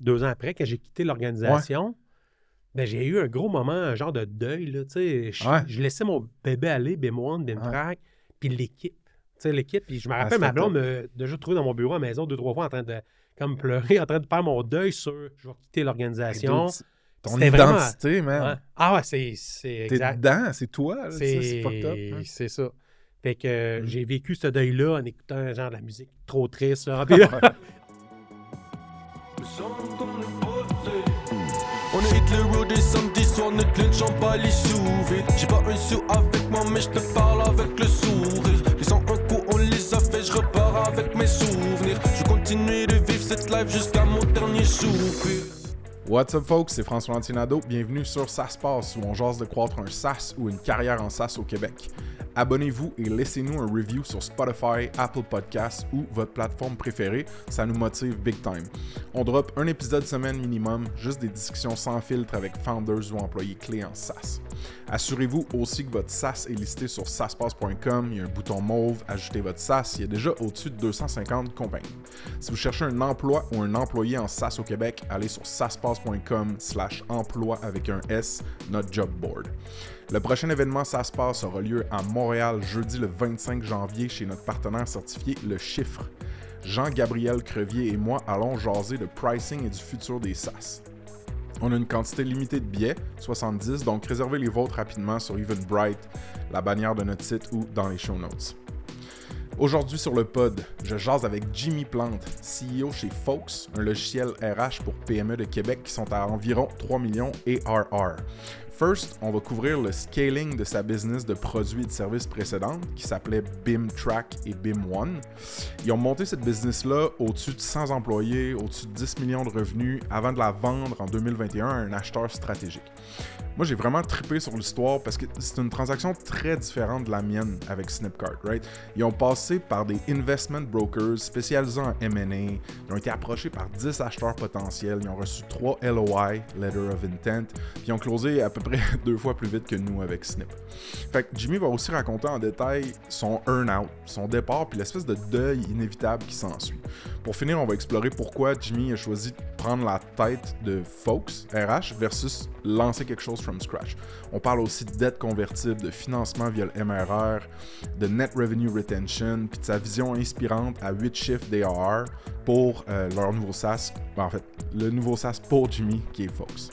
deux ans après, quand j'ai quitté l'organisation, ben, j'ai eu un gros moment, un genre de deuil. Là, je, Ouais. je laissais mon bébé aller, BIM1, BIM-Track, puis l'équipe. L'équipe. Puis je me Ah, rappelle, ma blonde m'a déjà trouvé dans mon bureau à la maison deux, trois fois en train de comme pleurer, en train de faire mon deuil sur je vais quitter l'organisation. Ton C'était vraiment- identité, man. Ah ouais, c'est, T'es dedans, c'est toi. C'est, C'est fucked up. hein. c'est ça. Fait que euh, Mm. j'ai vécu ce deuil-là en écoutant genre de la musique trop triste. là. Puis là, On est hit le road et samedi soir, ne clenchons pas les sous-vides. J'ai pas un sou avec moi, mais je te parle avec le sourire. Les 101 coups, on les a fait, je repars avec mes souvenirs. Je continue de vivre cette life jusqu'à mon dernier soupir. What's up, folks? C'est François Antinado. Bienvenue sur Ça se passe, où on jase de croître un SaaS ou une carrière en SaaS au Québec. Abonnez-vous et laissez-nous un review sur Spotify, Apple Podcasts ou votre plateforme préférée. Ça nous motive big time. On drop un épisode semaine minimum, juste des discussions sans filtre avec founders ou employés clés en SaaS. Assurez-vous aussi que votre SaaS est listé sur SaaSpass.com. Il y a un bouton mauve, ajoutez votre SaaS. Il y a déjà au-dessus de 250 compagnies. Si vous cherchez un emploi ou un employé en SaaS au Québec, allez sur SaaSpass.com slash emploi avec un S, notre job board. Le prochain événement SaaSpass aura lieu à Montréal jeudi le 25 janvier chez notre partenaire certifié Le Chiffre. Jean-Gabriel Crevier et moi allons jaser de pricing et du futur des SaaS. On a une quantité limitée de billets, 70, donc réservez les vôtres rapidement sur Eventbrite, la bannière de notre site ou dans les show notes. Aujourd'hui sur le pod, je jase avec Jimmy Plante, CEO chez Fox, un logiciel RH pour PME de Québec qui sont à environ 3 millions ARR. First, on va couvrir le scaling de sa business de produits et de services précédentes qui s'appelait BIM Track et BIM One. Ils ont monté cette business-là au-dessus de 100 employés, au-dessus de 10 millions de revenus avant de la vendre en 2021 à un acheteur stratégique. Moi, j'ai vraiment trippé sur l'histoire parce que c'est une transaction très différente de la mienne avec Snipcart, right? Ils ont passé par des investment brokers spécialisés en M&A, ils ont été approchés par 10 acheteurs potentiels, ils ont reçu 3 LOI, Letter of Intent, puis ils ont closé à peu près deux fois plus vite que nous avec Snip. Fait que Jimmy va aussi raconter en détail son earn-out, son départ, puis l'espèce de deuil inévitable qui s'ensuit. Pour finir, on va explorer pourquoi Jimmy a choisi de prendre la tête de Folks RH versus lancer quelque chose from scratch. On parle aussi de dette convertible, de financement via le MRR, de net revenue retention, puis de sa vision inspirante à 8 chiffres d'ARR pour euh, leur nouveau SaaS, ben, en fait, le nouveau SaaS pour Jimmy qui est Folks.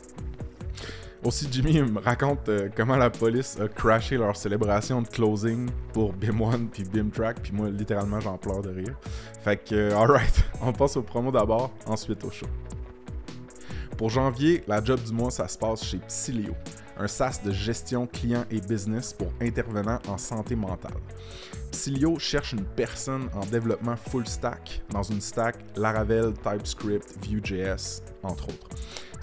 Aussi, Jimmy me raconte euh, comment la police a crashé leur célébration de closing pour BIM1 puis BIM-Track, puis moi, littéralement, j'en pleure de rire. Fait que, euh, alright, on passe au promo d'abord, ensuite au show. Pour janvier, la job du mois, ça se passe chez Psylio, un SaaS de gestion client et business pour intervenants en santé mentale. Psylio cherche une personne en développement full stack dans une stack Laravel, TypeScript, Vue.js, entre autres.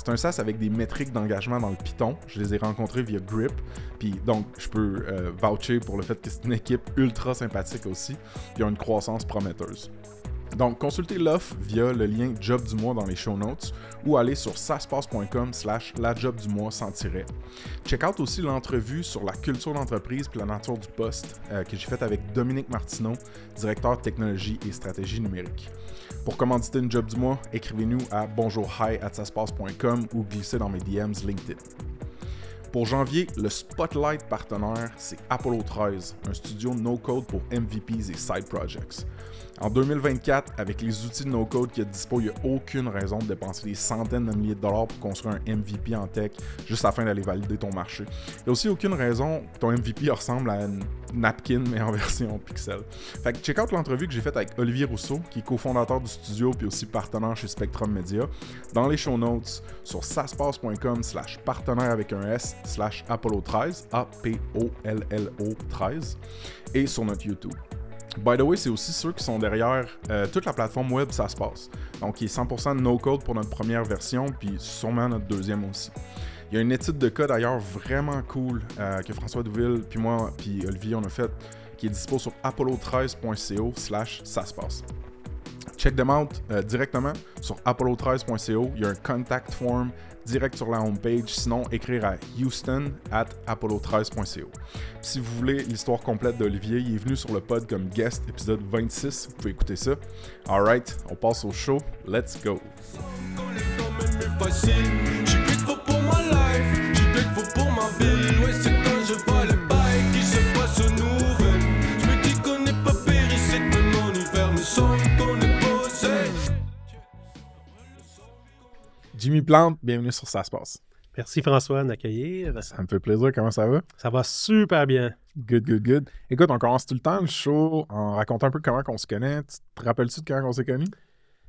C'est un SaaS avec des métriques d'engagement dans le Python. Je les ai rencontrés via Grip. Puis donc, je peux euh, voucher pour le fait que c'est une équipe ultra sympathique aussi. Ils ont une croissance prometteuse. Donc, consultez l'offre via le lien Job du mois dans les show notes ou allez sur saspace.com slash la job du mois sans tiret. Check out aussi l'entrevue sur la culture d'entreprise puis la nature du poste euh, que j'ai faite avec Dominique Martineau, directeur technologie et stratégie numérique. Pour commanditer une job du mois, écrivez-nous à bonjourhi@saspace.com ou glissez dans mes DMs LinkedIn. Pour janvier, le spotlight partenaire, c'est Apollo 13, un studio no-code pour MVPs et side projects. En 2024, avec les outils de no-code qui dispo, il n'y a aucune raison de dépenser des centaines de milliers de dollars pour construire un MVP en tech juste afin d'aller valider ton marché. Il n'y a aussi aucune raison que ton MVP ressemble à une napkin mais en version pixel. Fait que check out l'entrevue que j'ai faite avec Olivier Rousseau, qui est cofondateur du studio puis aussi partenaire chez Spectrum Media, dans les show notes sur saspace.com slash partenaire avec un S slash Apollo 13, A-P-O-L-L-O 13, et sur notre YouTube. By the way, c'est aussi ceux qui sont derrière euh, toute la plateforme web Ça se passe. Donc, il est 100% no-code pour notre première version, puis sûrement notre deuxième aussi. Il y a une étude de cas d'ailleurs vraiment cool euh, que François Douville, puis moi, puis Olivier, on a fait, qui est dispo sur apollo13.co slash ça se passe. Check them out euh, directement sur apollo13.co. Il y a un contact form direct sur la homepage. Sinon, écrire à houston at apollo13.co. Si vous voulez l'histoire complète d'Olivier, il est venu sur le pod comme guest, épisode 26. Vous pouvez écouter ça. Alright, on passe au show. Let's go. Jimmy Plante, bienvenue sur Ça se passe. Merci François d'accueillir. Ça me fait plaisir. Comment ça va? Ça va super bien. Good, good, good. Écoute, on commence tout le temps le show en racontant un peu comment on se connaît. Tu te rappelles-tu de comment on s'est connus?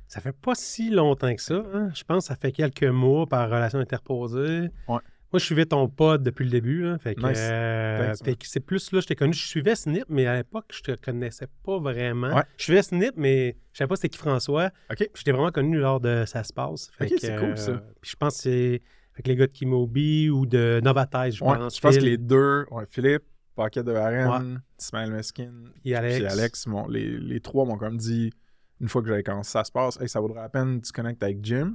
Ça fait pas si longtemps que ça. hein. Je pense que ça fait quelques mois par relation interposée. Ouais. Moi, je suivais ton pod depuis le début. hein. Fait que, Nice. euh, Thanks, fait que c'est plus là, je t'ai connu. Je suivais Snip, mais à l'époque, je te connaissais pas vraiment. Ouais. Je suivais Snip, mais je savais pas c'était qui François. OK. Puis je t'ai vraiment connu lors de Ça se passe. Fait Ok, que, c'est cool, ça. euh, Puis je pense que c'est avec les gars de Kimobi ou de Novatize, je Ouais, pense. je pense que les deux, ouais, Philippe, Paquet de Arène, Ismaël Meskin, et Alex. puis Alex, les, les trois m'ont comme dit, une fois que j'avais commencé ça se passe, hey, ça vaudrait la peine que tu connectes avec Jim.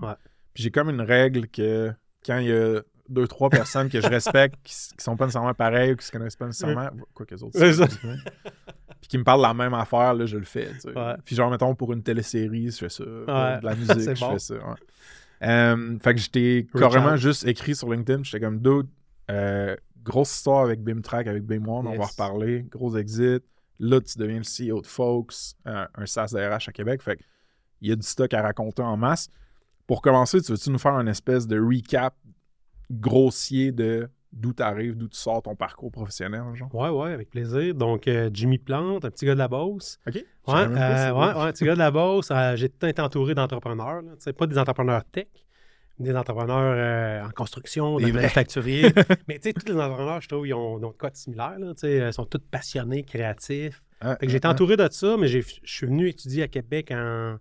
Puis j'ai comme une règle que quand il y a deux, trois personnes que je respecte qui, qui sont pas nécessairement pareilles ou qui se connaissent pas nécessairement, quoi que les autres, puis qui me parlent la même affaire, là, je le fais. tu sais. Ouais. Puis genre, mettons, pour une télésérie, je fais ça. Ouais. de la musique, je bon. fais ça. Euh, fait que j'étais carrément juste écrit sur LinkedIn. J'étais comme, dude, euh, grosse histoire avec BIMTrack, avec BIM One, on va Yes. reparler. Gros exit. Là, tu deviens le CEO de Folks, euh, un SaaS DRH à Québec. Fait que il y a du stock à raconter en masse. Pour commencer, tu veux-tu nous faire une espèce de recap grossier de d'où tu arrives, d'où tu sors ton parcours professionnel, genre? Ouais, ouais, avec plaisir. Donc, euh, Jimmy Plante, un petit gars de la Beauce. OK? Ouais, euh, ouais, ouais, petit gars de la Beauce. Euh, j'ai tout le temps été entouré d'entrepreneurs. là. Tu sais, Pas des entrepreneurs tech, des entrepreneurs en construction, Des manufacturiers. Mais tu sais, tous les entrepreneurs, je trouve, ils ont, ont de quoi de similaire. Là, tu sais, ils sont tous passionnés, créatifs. Ah, j'ai été ah, entouré de ça, mais je suis venu étudier à Québec en...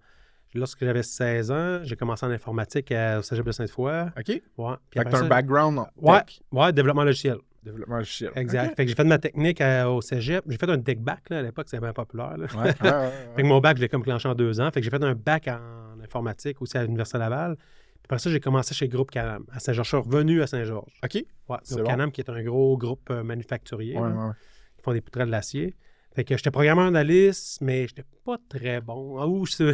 lorsque j'avais 16 ans. J'ai commencé en informatique à- au Cégep de Sainte-Foy. OK? Fait Ouais. Puis que après t'as un background en Ouais, tech, ouais, développement logiciel. développement logiciel. Exact. Fait que j'ai fait de ma technique à- au cégep. J'ai fait un tech bac, là, à l'époque, c'était bien populaire. là. Ouais. Fait que mon bac, je l'ai comme clenché en deux ans. Fait que j'ai fait un bac en informatique aussi à l'Université Laval. Puis après ça, j'ai commencé chez Groupe Canam à Saint-Georges. Je suis revenu à Saint-Georges. OK? Ouais, C'est Groupe bon. Canam, qui est un gros groupe euh, manufacturier. Ouais, là, ouais, qui font des poutrelles de l'acier. Fait que j'étais programmeur analyste, mais j'étais pas très bon. Ah, je...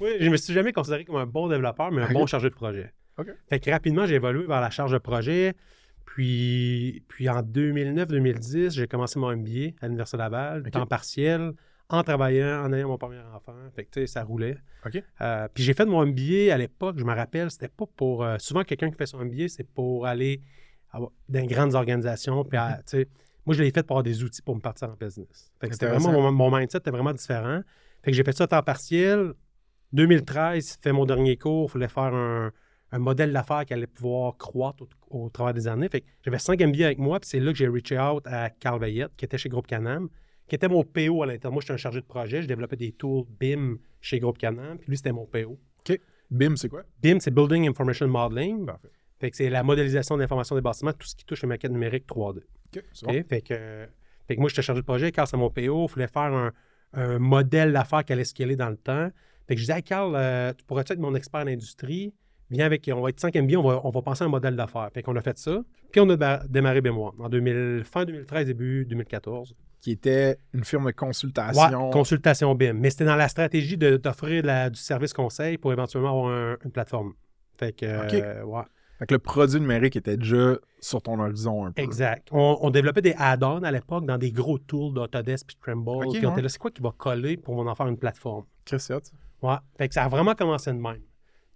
oui, je me suis jamais considéré comme un bon développeur, mais un bon chargé de projet. Fait que rapidement, j'ai évolué vers la charge de projet. Puis, puis en 2009-2010, j'ai commencé mon MBA à l'Université Laval, Ok. temps partiel, en travaillant, en ayant mon premier enfant. Fait que, tu sais, ça roulait. Euh, puis j'ai fait mon MBA à l'époque, je me rappelle, c'était pas pour. euh, souvent, quelqu'un qui fait son MBA, c'est pour aller avoir- dans grandes organisations. Puis, à- sais, moi, je l'ai fait pour avoir des outils pour me partir en business. Fait que c'était vraiment mon, mon mindset était vraiment différent. Fait que j'ai fait ça à temps partiel. 2013, fait mon dernier cours, il fallait faire un, un modèle d'affaires qui allait pouvoir croître au, au travers des années. Fait que j'avais 5 MBA avec moi, puis c'est là que j'ai reach out à Carl Veillette, qui était chez Groupe Canam, qui était mon PO à l'intérieur. Moi, j'étais un chargé de projet, je développais des tools BIM chez Groupe Canam, puis lui, c'était mon PO. BIM, c'est quoi? BIM, c'est Building Information Modeling. Parfait. Fait que c'est la modélisation d'information des bâtiments, tout ce qui touche les maquettes numériques 3D. OK, c'est OK? bon. Fait, que, fait que moi, j'étais chargé de projet. Carl, c'est mon PO. Il fallait faire un, un modèle d'affaires qui allait scaler dans le temps. Fait que je disais, hey, Carl, euh, tu pourrais-tu être mon expert en industrie? Viens avec, on va être 5 MBA, on va, on va penser à un modèle d'affaires. Fait qu'on a fait ça. Puis on a démarré BMO en 2000, fin 2013, début 2014. Qui était une firme de Ouais, consultation. consultation BIM. Mais c'était dans la stratégie de- d'offrir du service conseil pour éventuellement avoir un- une plateforme. Fait que, euh, ouais. Fait que le produit numérique était déjà sur ton horizon un peu. Exact. On, on développait des add-ons à l'époque dans des gros tools d'Autodesk puis de Tremble. Ok, puis on était là, c'est quoi qui va coller pour en faire une plateforme? Hot. Ouais. Fait que ça a vraiment commencé de même.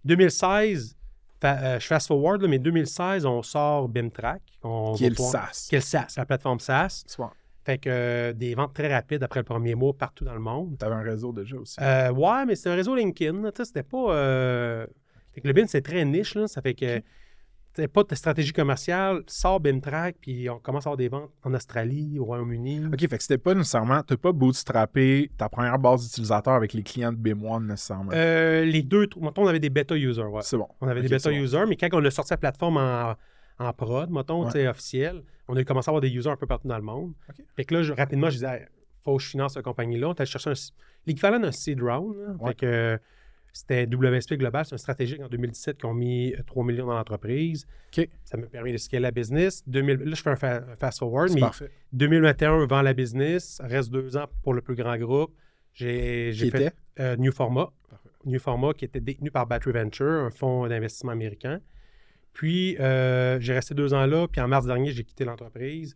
2016, fa- euh, je fast forward, là, mais 2016, on sort BIMTrack. On Qui est le SaaS. Qui est le SaaS, la plateforme SaaS. Bon. Fait que euh, des ventes très rapides après le premier mois partout dans le monde. T'avais un réseau déjà aussi. Euh, ouais, mais c'est un réseau LinkedIn. tu sais, C'était pas. euh, Fait que le BIM, c'est très niche. Là, ça fait que. T'as pas de stratégie commerciale, sors BIMTrack, puis on commence à avoir des ventes en Australie, au Royaume-Uni. OK, fait que c'était pas nécessairement... T'as pas bootstrappé ta première base d'utilisateurs avec les clients de BIM1 nécessairement. Euh, les deux, mettons, on avait des bêta users, ouais. C'est bon. On avait des bêta bon. users, mais quand on a sorti la plateforme en, en prod, mettons, Ouais. tu sais, officiel, on a commencé à avoir des users un peu partout dans le monde. Ok. Fait que là, je- rapidement, je disais, faut que je finance cette compagnie-là. On allé chercher un- l'équivalent d'un seed round. là. Ouais. Fait que c'était WSP Global, c'est un stratégique en 2017 qui ont mis euh, 3 millions dans l'entreprise. Ça m'a permis de scaler la business. 2000, là, je fais un, fa- un fast-forward, C'est mais parfait. 2021, vend la business. Reste deux ans pour le plus grand groupe. J'ai fait euh, New Format. New Format qui était détenu par Battery Venture, un fonds d'investissement américain. Puis, euh, j'ai resté deux ans là. Puis, en mars dernier, j'ai quitté l'entreprise.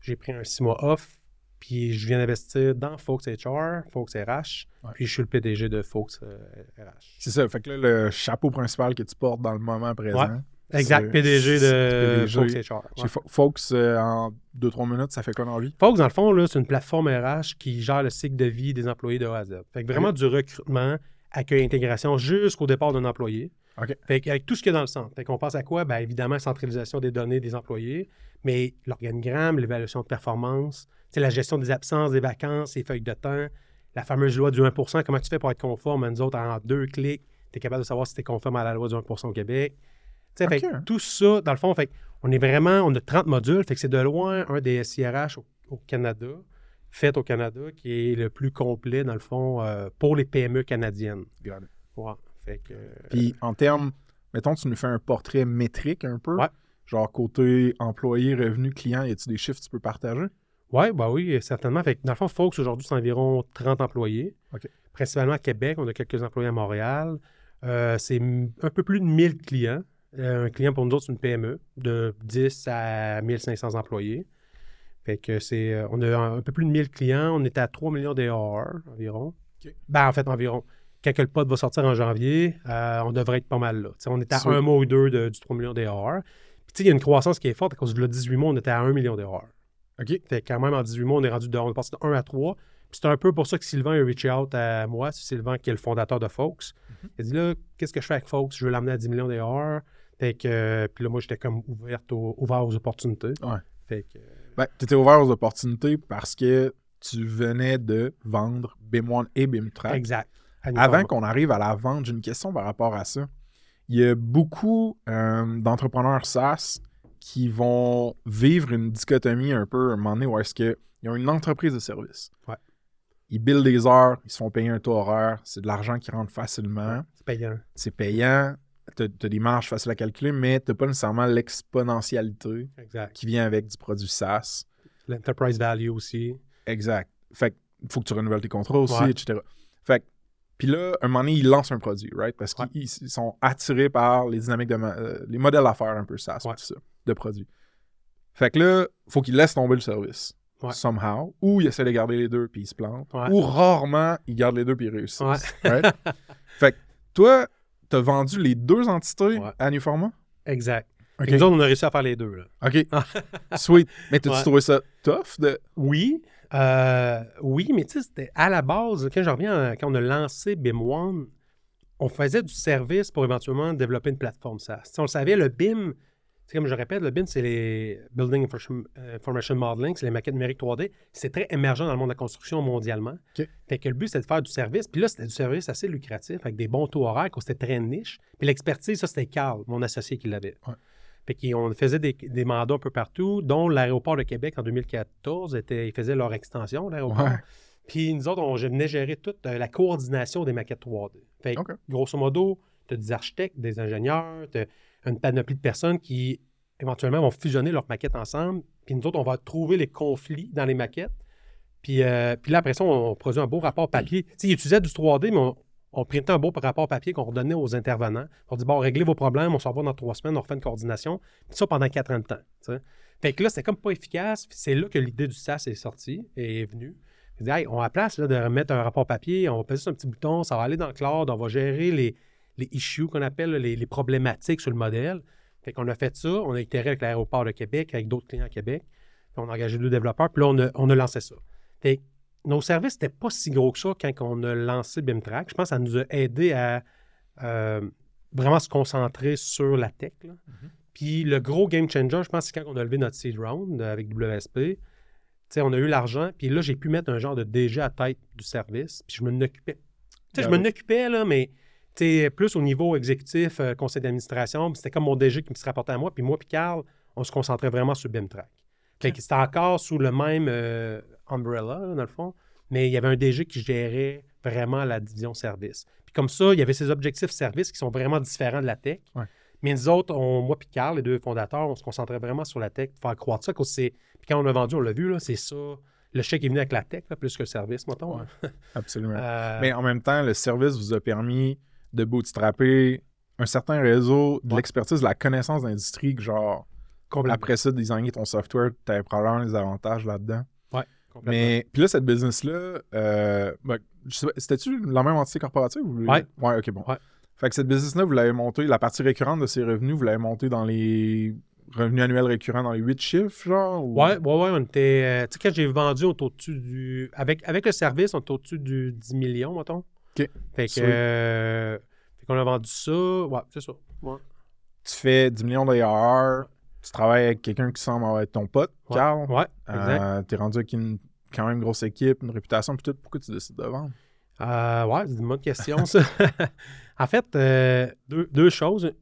J'ai pris un six mois off. Puis je viens d'investir dans Fox HR, Fox RH, Ouais. puis je suis le PDG de Fox euh, RH. C'est ça. Fait que là, le chapeau principal que tu portes dans le moment présent. Exact, PDG de PDG. Fox HR. Chez ouais. Fo- Folks, euh, en 2-3 minutes, ça fait quoi dans vie? Fox, dans le fond, là, c'est une plateforme RH qui gère le cycle de vie des employés de A à Z. Fait que vraiment du recrutement, accueil, intégration jusqu'au départ d'un employé. OK. Fait qu'avec tout ce qu'il y a dans le centre. Fait qu'on pense à quoi? Bien, évidemment, centralisation des données des employés, mais l'organigramme, l'évaluation de performance, la gestion des absences, des vacances, les feuilles de temps, la fameuse loi du 1% comment tu fais pour être conforme? À nous autres en deux clics? Tu es capable de savoir si tu es conforme à la loi du 1% au Québec. Fait tout ça, dans le fond, fait on est vraiment, on a 30 modules, fait que c'est de loin un des SIRH au, au Canada, fait au Canada, qui est le plus complet, dans le fond, euh, pour les PME canadiennes. Got it. Ouais. Fait que, euh, Puis en termes, mettons, tu nous fais un portrait métrique un peu. Ouais. Genre côté employé, revenu, client, y a-tu des chiffres que tu peux partager? Oui, bah oui, certainement. Fait que dans le fond, Fox, aujourd'hui, c'est environ 30 employés. Principalement à Québec, on a quelques employés à Montréal. Euh, c'est un peu plus de 1000 clients. Euh, un client pour nous autres, c'est une PME de 10 à 1500 employés. Fait que c'est, euh, on a un, un peu plus de 1000 clients. On est à 3 millions d'AR environ. Ben, en fait, environ. Quand le pod va sortir en janvier, euh, on devrait être pas mal là. T'sais, on est à un mois ou deux de- du 3 millions d'AR. Puis, il y a une croissance qui est forte. À cause de 18 mois, on était à 1 million d'AR. OK? Fait quand même, en 18 mois, on est rendu de, on est passé de 1 à 3. Puis c'est un peu pour ça que Sylvain a reach out à moi. C'est Sylvain qui est le fondateur de Fox. Mhm. Il a dit là, qu'est-ce que je fais avec Fox? Je veux l'amener à 10 millions d'AR. Fait que, euh, puis là, moi, j'étais comme ouvert aux opportunités. Ouais. Fait que, euh, Ben, tu étais ouvert aux opportunités parce que tu venais de vendre BIM1 et BIM-Track. exact. À nous Avant qu'on arrive à la vente, j'ai une question par rapport à ça. Il y a beaucoup euh, d'entrepreneurs SaaS qui vont vivre une dichotomie un peu à un moment donné où est-ce qu'ils ont une entreprise de service. Ouais. Ils billent des heures, ils se font payer un taux horaire, c'est de l'argent qui rentre facilement, C'est payant. c'est payant, tu as, des marges faciles à calculer, mais tu n'as pas nécessairement l'exponentialité qui vient avec du produit SaaS. L'enterprise value aussi. Exact. Fait que faut que tu renouvelles tes contrats aussi, Ouais. etc. Puis là, un moment donné, ils lancent un produit, right? Parce qu'ils Ouais. sont attirés par les dynamiques de euh, les modèles d'affaires un peu SaaS, Ouais. tout ça, de produits. Fait que là, faut qu'ils laissent tomber le service. Ouais. Somehow. Ou ils essaient de garder les deux puis ils se plantent. Ou rarement, ils gardent les deux puis ils réussissent. Right? fait que toi, t'as vendu les deux entités à New Format? Exact. Et Nous autres, on a réussi à faire les deux. Là. OK. Sweet. Mais t'as-tu trouvé ça tough de. Oui, euh, oui, mais tu sais, c'était à la base, quand je reviens, à- quand on a lancé BIM One, on faisait du service pour éventuellement développer une plateforme SaaS. Sais, on le savait, le BIM, c'est comme je répète, le BIM, c'est les Building Information, euh, Modeling, c'est les maquettes numériques 3D. C'est très émergent dans le monde de la construction mondialement. Fait que le but, c'était de faire du service. Puis là, c'était du service assez lucratif, avec des bons taux horaires, c'était très niche. Puis l'expertise, ça, c'était Carl, mon associé, qui l'avait. Ouais. Fait qu'on faisait des, des mandats un peu partout, dont l'aéroport de Québec en 2014, était, ils faisaient leur extension, l'aéroport. Ouais. Puis nous autres, on, je venais gérer toute euh, la coordination des maquettes 3D. Fait que, grosso modo, tu as des architectes, des ingénieurs, tu une panoplie de personnes qui éventuellement vont fusionner leurs maquettes ensemble. Puis nous autres, on va trouver les conflits dans les maquettes. Puis, euh, puis là, après ça, on, produit un beau rapport papier. Tu sais, ils utilisaient du 3D, mais on, on printait un beau rapport papier qu'on redonnait aux intervenants. On dit, bon, réglez vos problèmes, on s'en va dans trois semaines, on refait une coordination. Puis ça pendant quatre ans de temps. Fait que là, c'était comme pas efficace. C'est là que l'idée du SaaS est sortie et est venue. On a la place là, de remettre un rapport papier, on va peser sur un petit bouton, ça va aller dans le cloud, on va gérer les, issues qu'on appelle, les, problématiques sur le modèle. Fait qu'on a fait ça, on a itéré avec l'aéroport de Québec, avec d'autres clients à Québec. On a engagé deux développeurs, puis là, on a, lancé ça. Nos services n'étaient pas si gros que ça quand on a lancé BIMTrack. Je pense que ça nous a aidé à euh, vraiment se concentrer sur la tech. là. Puis le gros game changer, je pense, c'est quand on a levé notre seed round avec WSP. Tu sais, on a eu l'argent, puis là, j'ai pu mettre un genre de DG à tête du service, puis je m'en occupais. Tu sais, je oui. m'en occupais, là, mais plus au niveau exécutif, euh, conseil d'administration, c'était comme mon DG qui me se rapportait à moi, puis moi puis Carl, on se concentrait vraiment sur BIMTrack. Fait que c'était encore sous le même euh, umbrella, là, dans le fond, mais il y avait un DG qui gérait vraiment la division service. Puis comme ça, il y avait ces objectifs service qui sont vraiment différents de la tech. Ouais. Mais nous autres, on- moi puis Carl, les deux fondateurs, on se concentrait vraiment sur la tech, pour faire croître ça. Puis quand on a vendu, on l'a vu, là, c'est ça. Le chèque est venu avec la tech, là, plus que le service, mettons. Ouais. Absolument. Euh, Mais en même temps, le service vous a permis de bootstrapper un certain réseau, de Ouais. l'expertise, de la connaissance d'industrie que genre, après ça, designer ton software, tu avais probablement les avantages là-dedans. Mais, puis là, cette business-là, euh, ben, je sais pas, c'était-tu la même entité corporative? Ou... Ouais. Ouais, ok, bon. Ouais. Fait que cette business-là, vous l'avez montée, la partie récurrente de ces revenus, vous l'avez montée dans les revenus annuels récurrents dans les 8 chiffres, genre? ou- Ouais, ouais, ouais, on était. euh, tu sais, quand j'ai vendu, on était au-dessus du. Avec, avec le service, on était au-dessus du 10 millions, mettons. OK. Fait que. Euh, fait qu'on a vendu ça. Ouais, c'est ça. Ouais. Tu fais 10 millions d'ARR, tu travailles avec quelqu'un qui semble être ton pote, Ouais. Carl. Ouais, exact. Euh, T'es rendu avec une quand même grosse équipe, une réputation, puis tout. Pourquoi tu décides de vendre? Euh, ouais, c'est une bonne question, ça. en fait, euh, deux, deux choses.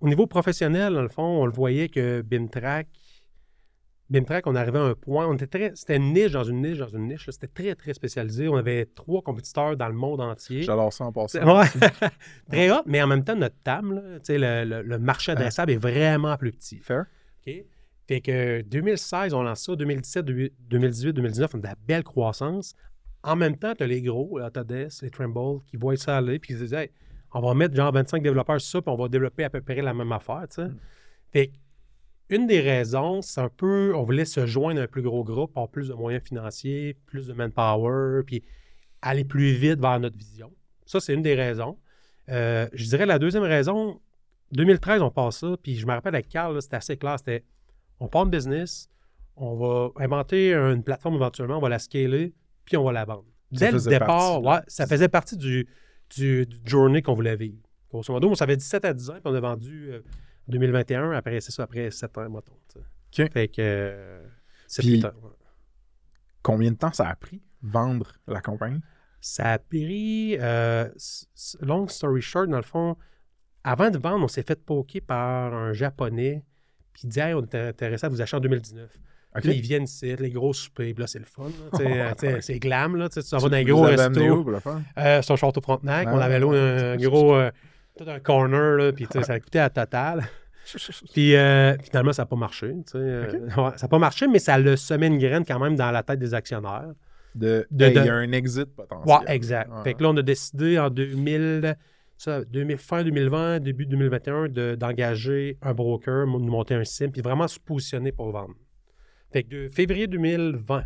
Au niveau professionnel, dans le fond, on le voyait que BIMTRAC, BIMTRAC, on arrivait à un point, on était très, c'était une niche dans une niche dans une niche. C'était très, très spécialisé. On avait trois compétiteurs dans le monde entier. J'adore ça en passant. Ouais. très hot, mais en même temps, notre là, sais, le, le- le marché adressable est vraiment plus petit. Fair? OK? Fait que 2016, on lance ça. 2017, 2018, 2019, on a de la belle croissance. En même temps, tu as les gros, les Autodesk, les Trimble, qui voient ça aller, puis ils se disent, Hey, on va mettre genre 25 développeurs sur ça, puis on va développer à peu près la même affaire, tu sais. Fait que une des raisons, c'est un peu, on voulait se joindre à un plus gros groupe, avoir plus de moyens financiers, plus de manpower, puis aller plus vite vers notre vision. Ça, c'est une des raisons. Euh, je dirais la deuxième raison, 2013, on passe ça, puis je me rappelle avec Carl, c'était assez clair, c'était on part de business, on va inventer une plateforme éventuellement, on va la scaler, puis on va la vendre. Dès le départ, partie, ouais, ça faisait partie du, du, du journey qu'on voulait vivre. Grosso modo, on savait 17 à 10 ans, puis on a vendu euh, 2021, après, c'est ça, après 7 ans, mettons. Fait que euh, c'est plus tard, ouais. Combien de temps ça a pris vendre la compagnie? Ça a pris, euh, long story short, dans le fond, avant de vendre, on s'est fait poker par un Japonais, puis il dit, Hey, on est intéressé à vous acheter en 2019. OK. Puis là, ils viennent ici, les gros soupers, puis là, c'est le fun. là, c'est glam, là, tu vas dans un gros où resto. faire? Euh, Château Frontenac, on Ah, avait loué un gros, tout un corner, là, puis tu sais, ça a coûté à total. Puis euh, finalement, ça n'a pas marché. tu sais, euh, ouais, ça n'a pas marché, mais ça a semé une graine quand même dans la tête des actionnaires. De, De- hey, il de- y a un exit potentiel. Ouais, exact. Ouais. Fait que là, on a décidé en 2000, ça, 2000 fin 2020, début 2021, de- d'engager un broker, nous monter un sim, puis vraiment se positionner pour vendre. Fait que de février 2020,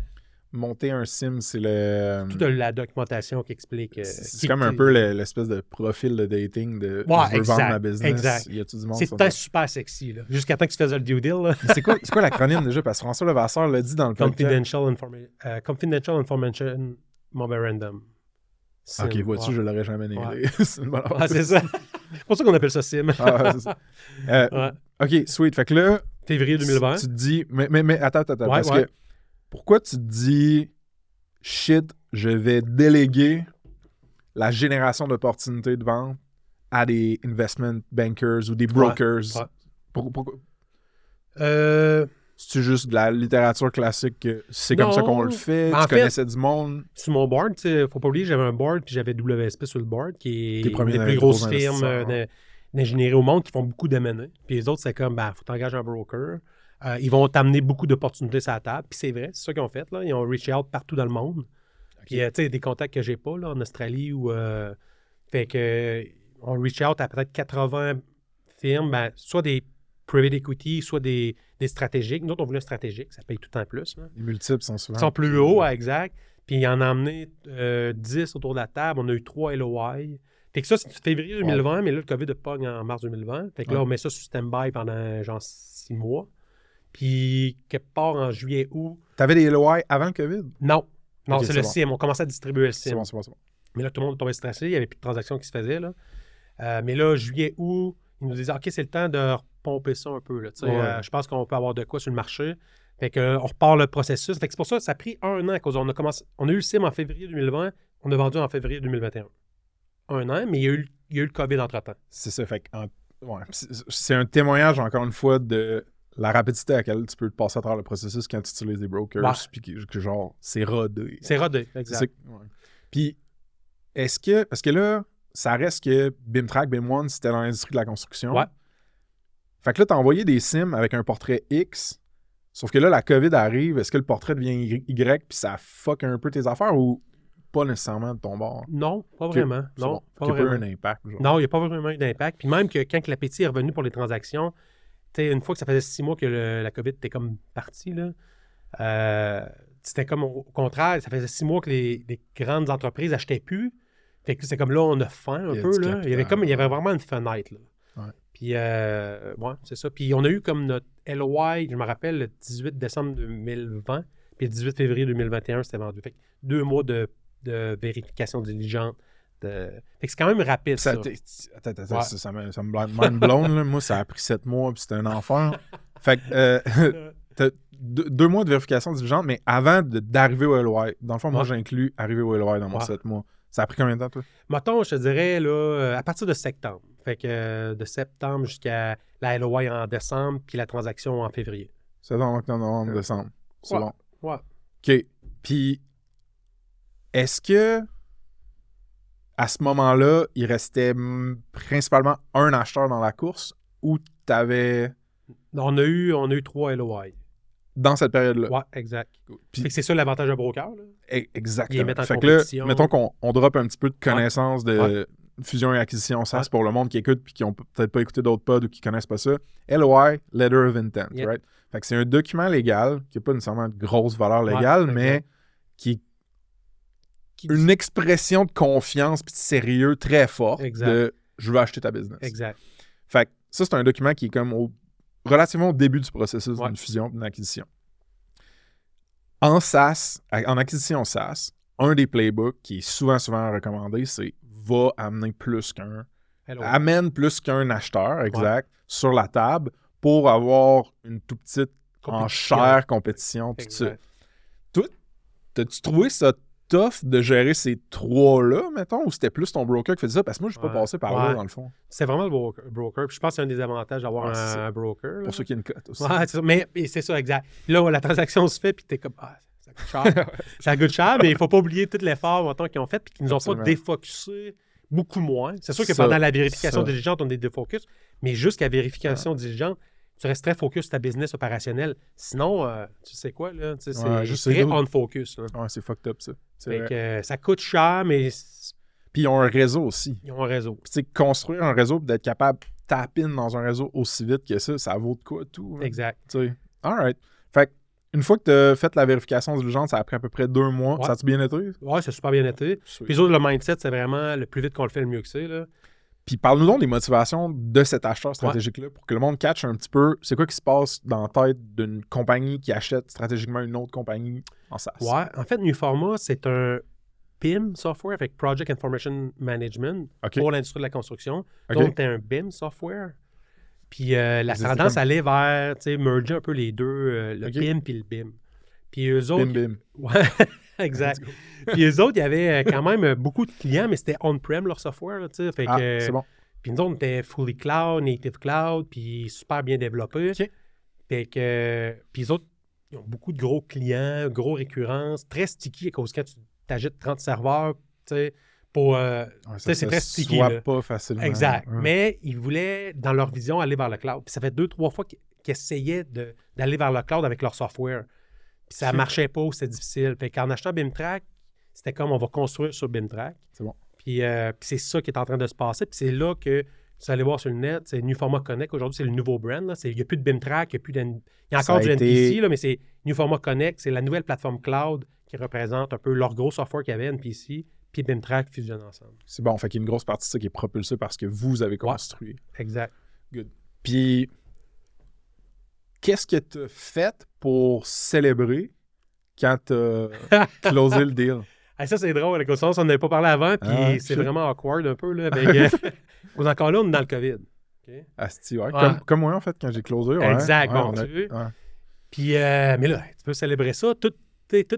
Monter un sim, c'est le. toute la documentation qui explique. euh, C'est comme un peu le- l'espèce de profil de dating de Ouais, je veux exact, vendre ma business. exact. Y a-tu du monde peut-être super sexy, là. Jusqu'à temps que tu faisais le due deal. C'est quoi, quoi l'acronyme déjà? Parce que François Levasseur l'a dit dans le podcast. Confidential, informa- euh, confidential Information Memorandum. Sim, Ok, vois-tu, ouais. je l'aurais jamais nélé. Ouais. c'est c'est ça. C'est pour ça qu'on appelle ça SIM. Ah, ça. Euh, Ouais. Ok, sweet. Fait que là, Février 2020. tu te dis. Mais, mais, mais attends, attends, attends. Ouais, parce que pourquoi tu te dis shit, je vais déléguer la génération d'opportunités de vente à des investment bankers ou des brokers? ouais. Pourquoi- Euh, C'est juste de la littérature classique que c'est comme ça qu'on le fait? En tu fait- connaissais du monde? sur mon board, sais, faut pas oublier, j'avais un board, puis j'avais WSP sur le board, qui est Tes une des plus gros grosses firmes euh, d'ingénierie au monde qui font beaucoup d'M&A. Puis les autres, c'est comme, ben, faut t'engager un broker. Euh, ils vont t'amener beaucoup d'opportunités sur la table. Puis c'est vrai, c'est ça qu'ils ont fait. Là. Ils ont reach out partout dans le monde. Puis, euh, tu sais, des contacts que j'ai pas, là, en Australie ou... euh, fait que, on reach out à peut-être 80 firmes, ben, soit des private equity, soit des, des stratégiques. Nous autres, on voulait un stratégique, ça paye tout le temps plus. là. Les multiples sont souvent. Ils sont plus hauts, ouais, exact. Puis il en a emmené euh, 10 autour de la table. On a eu 3 LOI. Fait que ça, c'est février 2020, mais là, le COVID a pogne en mars 2020. Fait que là, on met ça sur stand-by pendant genre 6 mois. Puis quelque part en juillet, août, T'avais des LOI avant le COVID? non. Non, c'est c'est le bon. SIM. On commençait à distribuer le C'est SIM. bon, c'est bon, c'est bon. Mais là, tout le monde tombait stressé. Il n'y avait plus de transactions qui se faisaient. Là. Euh, mais là, juillet, août, ils nous disaient OK, c'est le temps de repomper ça un peu. Là, Ouais. euh, je pense qu'on peut avoir de quoi sur le marché. Fait que, euh, on repart le processus. Fait que c'est pour ça que ça a pris un an cause on a commencé. On a eu le SIM en février 2020, on a vendu en février 2021. Un an, mais il y a eu, le- il y a eu le COVID entre-temps. C'est ça. Fait que, en- ouais, c'est c'est un témoignage, encore une fois, de la rapidité à laquelle tu peux te passer à travers le processus quand tu utilises des brokers. Ouais. Puis que, que genre, c'est rodé. C'est rodé, exact. Puis, est-ce que. Parce que là, ça reste que BIMTrack, BIM1, c'était dans l'industrie de la construction. Ouais. Fait que là, t'as envoyé des sims avec un portrait X. Sauf que là, la COVID arrive. Est-ce que le portrait devient Y, puis ça fuck un peu tes affaires ou pas nécessairement de ton bord? Non, pas vraiment. Non, bon. pas vraiment. pas eu un impact. Genre. Non, il n'y a pas vraiment eu d'impact. Puis même que quand l'appétit est revenu pour les transactions, sais, une fois que ça faisait six mois que le- la COVID était comme partie, là, euh, c'était comme au contraire, ça faisait six mois que les, les grandes entreprises n'achetaient plus. Fait que c'est comme là, on a faim un Il y a peu. Là. Il y avait comme il y avait vraiment une fenêtre. Là. Ouais. Puis euh, ouais, c'est ça. Puis on a eu comme notre LOI, je me rappelle, le 18 décembre 2020, puis le 18 février 2021, c'était vendu. Fait que deux mois de, de vérification diligente. Fait que c'est quand même rapide. Ça, attends, attends, Ouais. ça, ça me, ça me mind blown, là. Moi, ça a pris sept mois, puis c'était un enfer. fait que, euh, t'as deux, deux mois de vérification diligente, mais avant de- d'arriver au LOI, dans le fond, moi, j'inclus arriver au LOI dans mon sept mois. Ça a pris combien de temps, toi? Mettons, je te dirais, là, euh, à partir de septembre. Fait que euh, de septembre jusqu'à la LOI en décembre, puis la transaction en février. Septembre, octobre, novembre, décembre. C'est ouais. bon. Ouais. OK. Puis, est-ce que à ce moment-là, il restait principalement un acheteur dans la course ou tu avais On a eu, on a eu trois LOI. dans cette période-là? Ouais, exact. Puis- c'est ça l'avantage d'un broker. Là. E- Ils Exactement. en fait que là, mettons qu'on on drop un petit peu de connaissance de Ouais. fusion et acquisition SaaS Ouais. pour le monde qui écoute puis qui ont peut-être pas écouté d'autres pods ou qui connaissent pas ça. LOI, Letter of Intent, Yep. right? Fait que c'est un document légal qui n'a pas nécessairement de grosse valeur légale, mais qui est Qui- une expression de confiance puis de sérieux très fort Exact. de je veux acheter ta business. Exact. Fait que ça, c'est un document qui est comme au, relativement au début du processus Ouais. d'une fusion, d'une acquisition. En SaaS, en acquisition SaaS, un des playbooks qui est souvent, souvent recommandé, c'est va amener plus qu'un, amène plus qu'un acheteur, exact, sur la table pour avoir une tout petite en chère compétition, tout ça. T'as-tu trouvé ça tough de gérer ces trois-là, mettons, ou c'était plus ton broker qui faisait ça? Parce que moi, je suis pas Ouais. passé par là, Ouais. dans le fond. C'est vraiment le broker. broker. Puis je pense que c'est un des avantages d'avoir Ouais, un, broker. là. Pour ceux qui ont une cote aussi. Ouais, c'est ça. Mais c'est ça, exact. Là, la transaction se fait, puis t'es comme, ah, ça coûte cher. ça coûte cher, mais il faut pas oublier tout l'effort mettons, qu'ils ont fait, puis qu'ils nous ont Absolument. pas défocusé beaucoup moins. C'est sûr que Ça, pendant la vérification ça. diligente, on est défocus, mais jusqu'à vérification diligente, tu restes très focus sur ta business opérationnelle. Sinon, euh, tu sais quoi, là, tu sais, c'est Ouais, très c'est on focus. là. Ouais, c'est fucked up, ça. Fait que, euh, ça coûte cher, mais Puis ils ont un réseau aussi. ils ont un réseau. Puis, tu sais, construire un réseau, d'être capable de taper dans un réseau aussi vite que ça, ça vaut de quoi tout. hein, Exact. Tu sais. All right. Fait que, une fois que tu as fait la vérification diligente, ça a pris à peu près deux mois. Ouais. Ça a-tu bien été? Ouais, c'est super bien été. Puis les autres, le mindset, c'est vraiment le plus vite qu'on le fait, le mieux que c'est. Puis parle-nous donc des motivations de cet acheteur stratégique-là pour que le monde catch un petit peu c'est quoi qui se passe dans la tête d'une compagnie qui achète stratégiquement une autre compagnie en SaaS. Ouais, en fait, Nuforma, c'est un PIM software avec Project Information Management pour l'industrie de la construction. Donc, tu un BIM software. Puis euh, la tendance comme- allait vers, tu sais, merger un peu les deux, euh, le OK. PIM puis le BIM. Puis eux autres. Bim, bim. Ouais, exact. Puis eux autres, il y avait euh, quand même euh, beaucoup de clients, mais c'était on-prem leur software. Fait Ah, que, c'est bon. Puis nous autres, on était fully cloud, native cloud, puis super bien développé. Fait que, puis les autres, ils ont beaucoup de gros clients, gros récurrences, très sticky à cause quand tu t'ajoutes 30 serveurs, tu sais, pour... euh, Ouais, c'est très sticky, pas facilement. exact. Ouais. Mais ils voulaient, dans leur vision, aller vers le cloud. Puis ça fait deux, trois fois qu'ils qu'ils essayaient de- d'aller vers le cloud avec leur software. Puis ça Ok. marchait pas ou c'était difficile. Fait qu'en achetant BIMTrack, c'était comme on va construire sur BIMTrack. C'est bon. Puis, euh, puis c'est ça qui est en train de se passer. Puis c'est là que tu allez voir sur le net, c'est New Format Connect. Aujourd'hui, c'est le nouveau brand. là. Il n'y a plus de BIMTrack, il y a plus Il y a encore a du été- NPC, là, mais c'est New Format Connect. C'est la nouvelle plateforme cloud qui représente un peu leur gros software qu'il y avait, NPC, puis BIMTrack fusionnent ensemble. C'est bon. Fait qu'il y a une grosse partie de ça qui est propulsée parce que vous avez construit. Exact. Puis, qu'est-ce que tu as fait pour célébrer quand tu as closé le deal? Ah, ça, c'est drôle. Avec on n'avait pas parlé avant, puis Ah, c'est vraiment awkward un peu. Là, avec, euh, on est encore là, on est dans le COVID. OK? Asti, ouais. Ouais. Comme, comme moi, en fait, quand j'ai closé. Ouais. Exact, Ouais, bon, tu veux. Puis, euh, mais là, tu peux célébrer ça. Toute,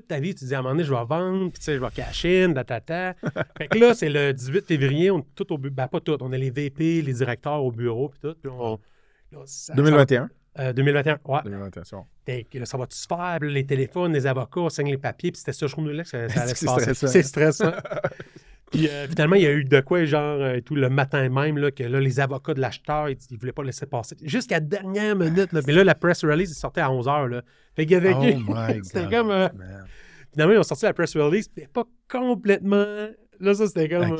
ta vie, tu dis à un moment donné, je vais vendre, puis tu sais, je vais cash in, ta, ta, ta. Fait que là, c'est le 18 février, on est tout au bureau. Ben, pas tout. On a les VP, les directeurs au bureau, puis tout. Puis on- là, ça- 2021. Ça- euh, 2021, ouais. 2021, c'est bon. Fait que là, ça va-tu se faire? Les téléphones, les avocats, on signe les papiers, puis c'était ce jour-là que ça, ça allait se passer. C'est stressant. puis euh, finalement, il y a eu de quoi, genre, euh, tout, le matin même, là, que là, les avocats de l'acheteur, ils ne voulaient pas laisser passer. Jusqu'à la dernière minute, là. Mais là, la press release, il sortait à 11h, là. Fait qu'il y avait... Oh c'était comme... man. finalement, ils ont sorti la press release, c'était pas complètement... Là, ça, c'était comme...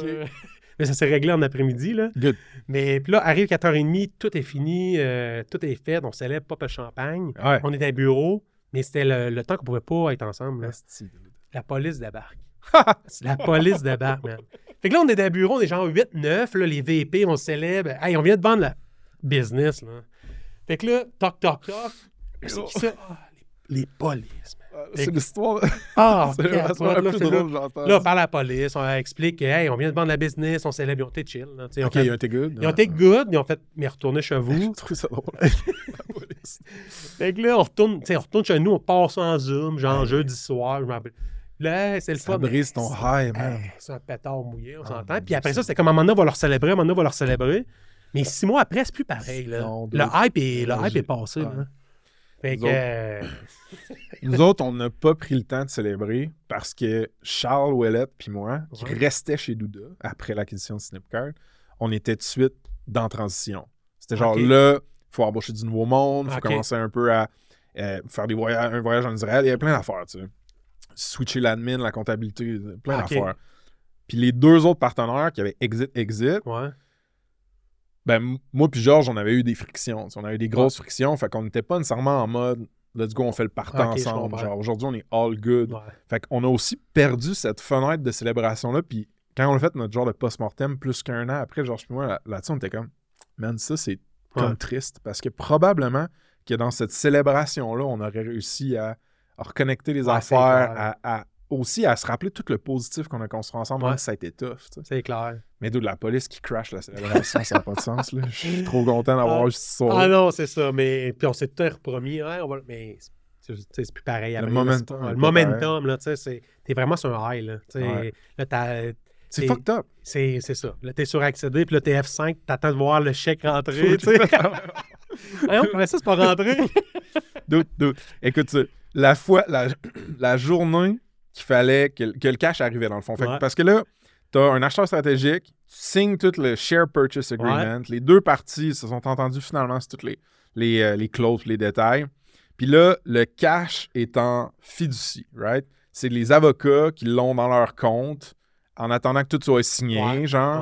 Mais ça s'est réglé en après-midi, là. Good. Mais puis là, arrive 4h30, tout est fini, euh, tout est fait, on célèbre pas de champagne. Ouais. On est dans un bureau, Mais c'était le, le temps qu'on pouvait pas être ensemble. là. La police débarque. La police débarque, man. Fait que là, on est dans le bureau, on est genre 8-9, là, les VP, on célèbre. Hey, on vient de vendre la business, là. Fait que là, toc, toc, toc. C'est qui ça? Ah, les, les polices. C'est l'histoire. Ah, C'est la plus c'est drôle j'entends. Là, on parle à la police, on explique que, hey, on vient de vendre la business, on célèbre, ont été chill. Là, Ok, fait- ils ont été good. ils ont été good, ils ont fait, mais retournez chez Je vous. trouve ça drôle. La police. Fait que là, on retourne, on retourne chez nous, on passe en Zoom, genre jeudi soir, je m'en rappelle. Là, c'est le Ça fun. mais brise ton high, man. C'est un pétard mouillé, on Ah, s'entend. Puis après ça, c'était comme à un moment donné, on va leur célébrer, à un moment donné, on va leur célébrer. Mais six mois après, c'est plus pareil. Là. Le hype est, le hype est passé. là. Fait Nous que. autres- Nous autres, on n'a pas pris le temps de célébrer parce que Charles Ouellette puis moi, qui Ouais. restait chez Douda après l'acquisition de Snipcard, on était tout de suite dans transition. C'était genre là, il faut embaucher du nouveau monde, il faut commencer un peu à euh, faire des voyages, un voyage en Israël. Il y avait plein d'affaires, tu sais. Switcher l'admin, la comptabilité, plein Ok. d'affaires. Puis les deux autres partenaires qui avaient Exit, Exit, ouais. Ben, moi puis Georges, on avait eu des frictions. On avait eu des grosses frictions. Fait qu'on n'était pas nécessairement en mode let's go, on fait le partant Ok, je ensemble. Genre aujourd'hui, on est all good. ouais. Fait qu'on a aussi perdu cette fenêtre de célébration-là. Puis quand on a fait notre genre de post-mortem plus qu'un an après, Georges puis moi, là- là-dessus, on était comme man, ça c'est comme Ouais. triste. Parce que probablement que dans cette célébration-là, on aurait réussi à, à reconnecter les affaires, à, à- aussi à se rappeler tout le positif qu'on a construit ensemble, même Ouais. si ça a été tough. C'est clair. Mais d'où de la police qui crash la célébration, ça n'a pas de sens. Là. Je suis trop content d'avoir Ah. eu cette histoire. Ah non, c'est ça. Mais puis on s'est tout repromis. Ouais, on va... Mais c'est- plus pareil. après, là, momentum Le momentum, là, tu sais, c'est- t'es vraiment sur un high. Là. Ouais. là c'est fucked up. c'est c'est ça. Là, t'es sur accéder, puis là, t'es F5, t'attends de voir le chèque rentrer. tu sais. Voyons, comment ça, c'est pas rentré? Dude, dude. Écoute, ça, la fois, la, la journée qu'il fallait que, le- que le cash arrivait dans le fond. Fait que- Ouais. Parce que là, tu as un acheteur stratégique, tu signes tout le share purchase agreement. Les deux parties se sont entendues finalement sur toutes les, les, euh, les clauses, les détails. Puis là, le cash est en fiducie, right? C'est les avocats qui l'ont dans leur compte en attendant que tout soit signé, Ouais, genre.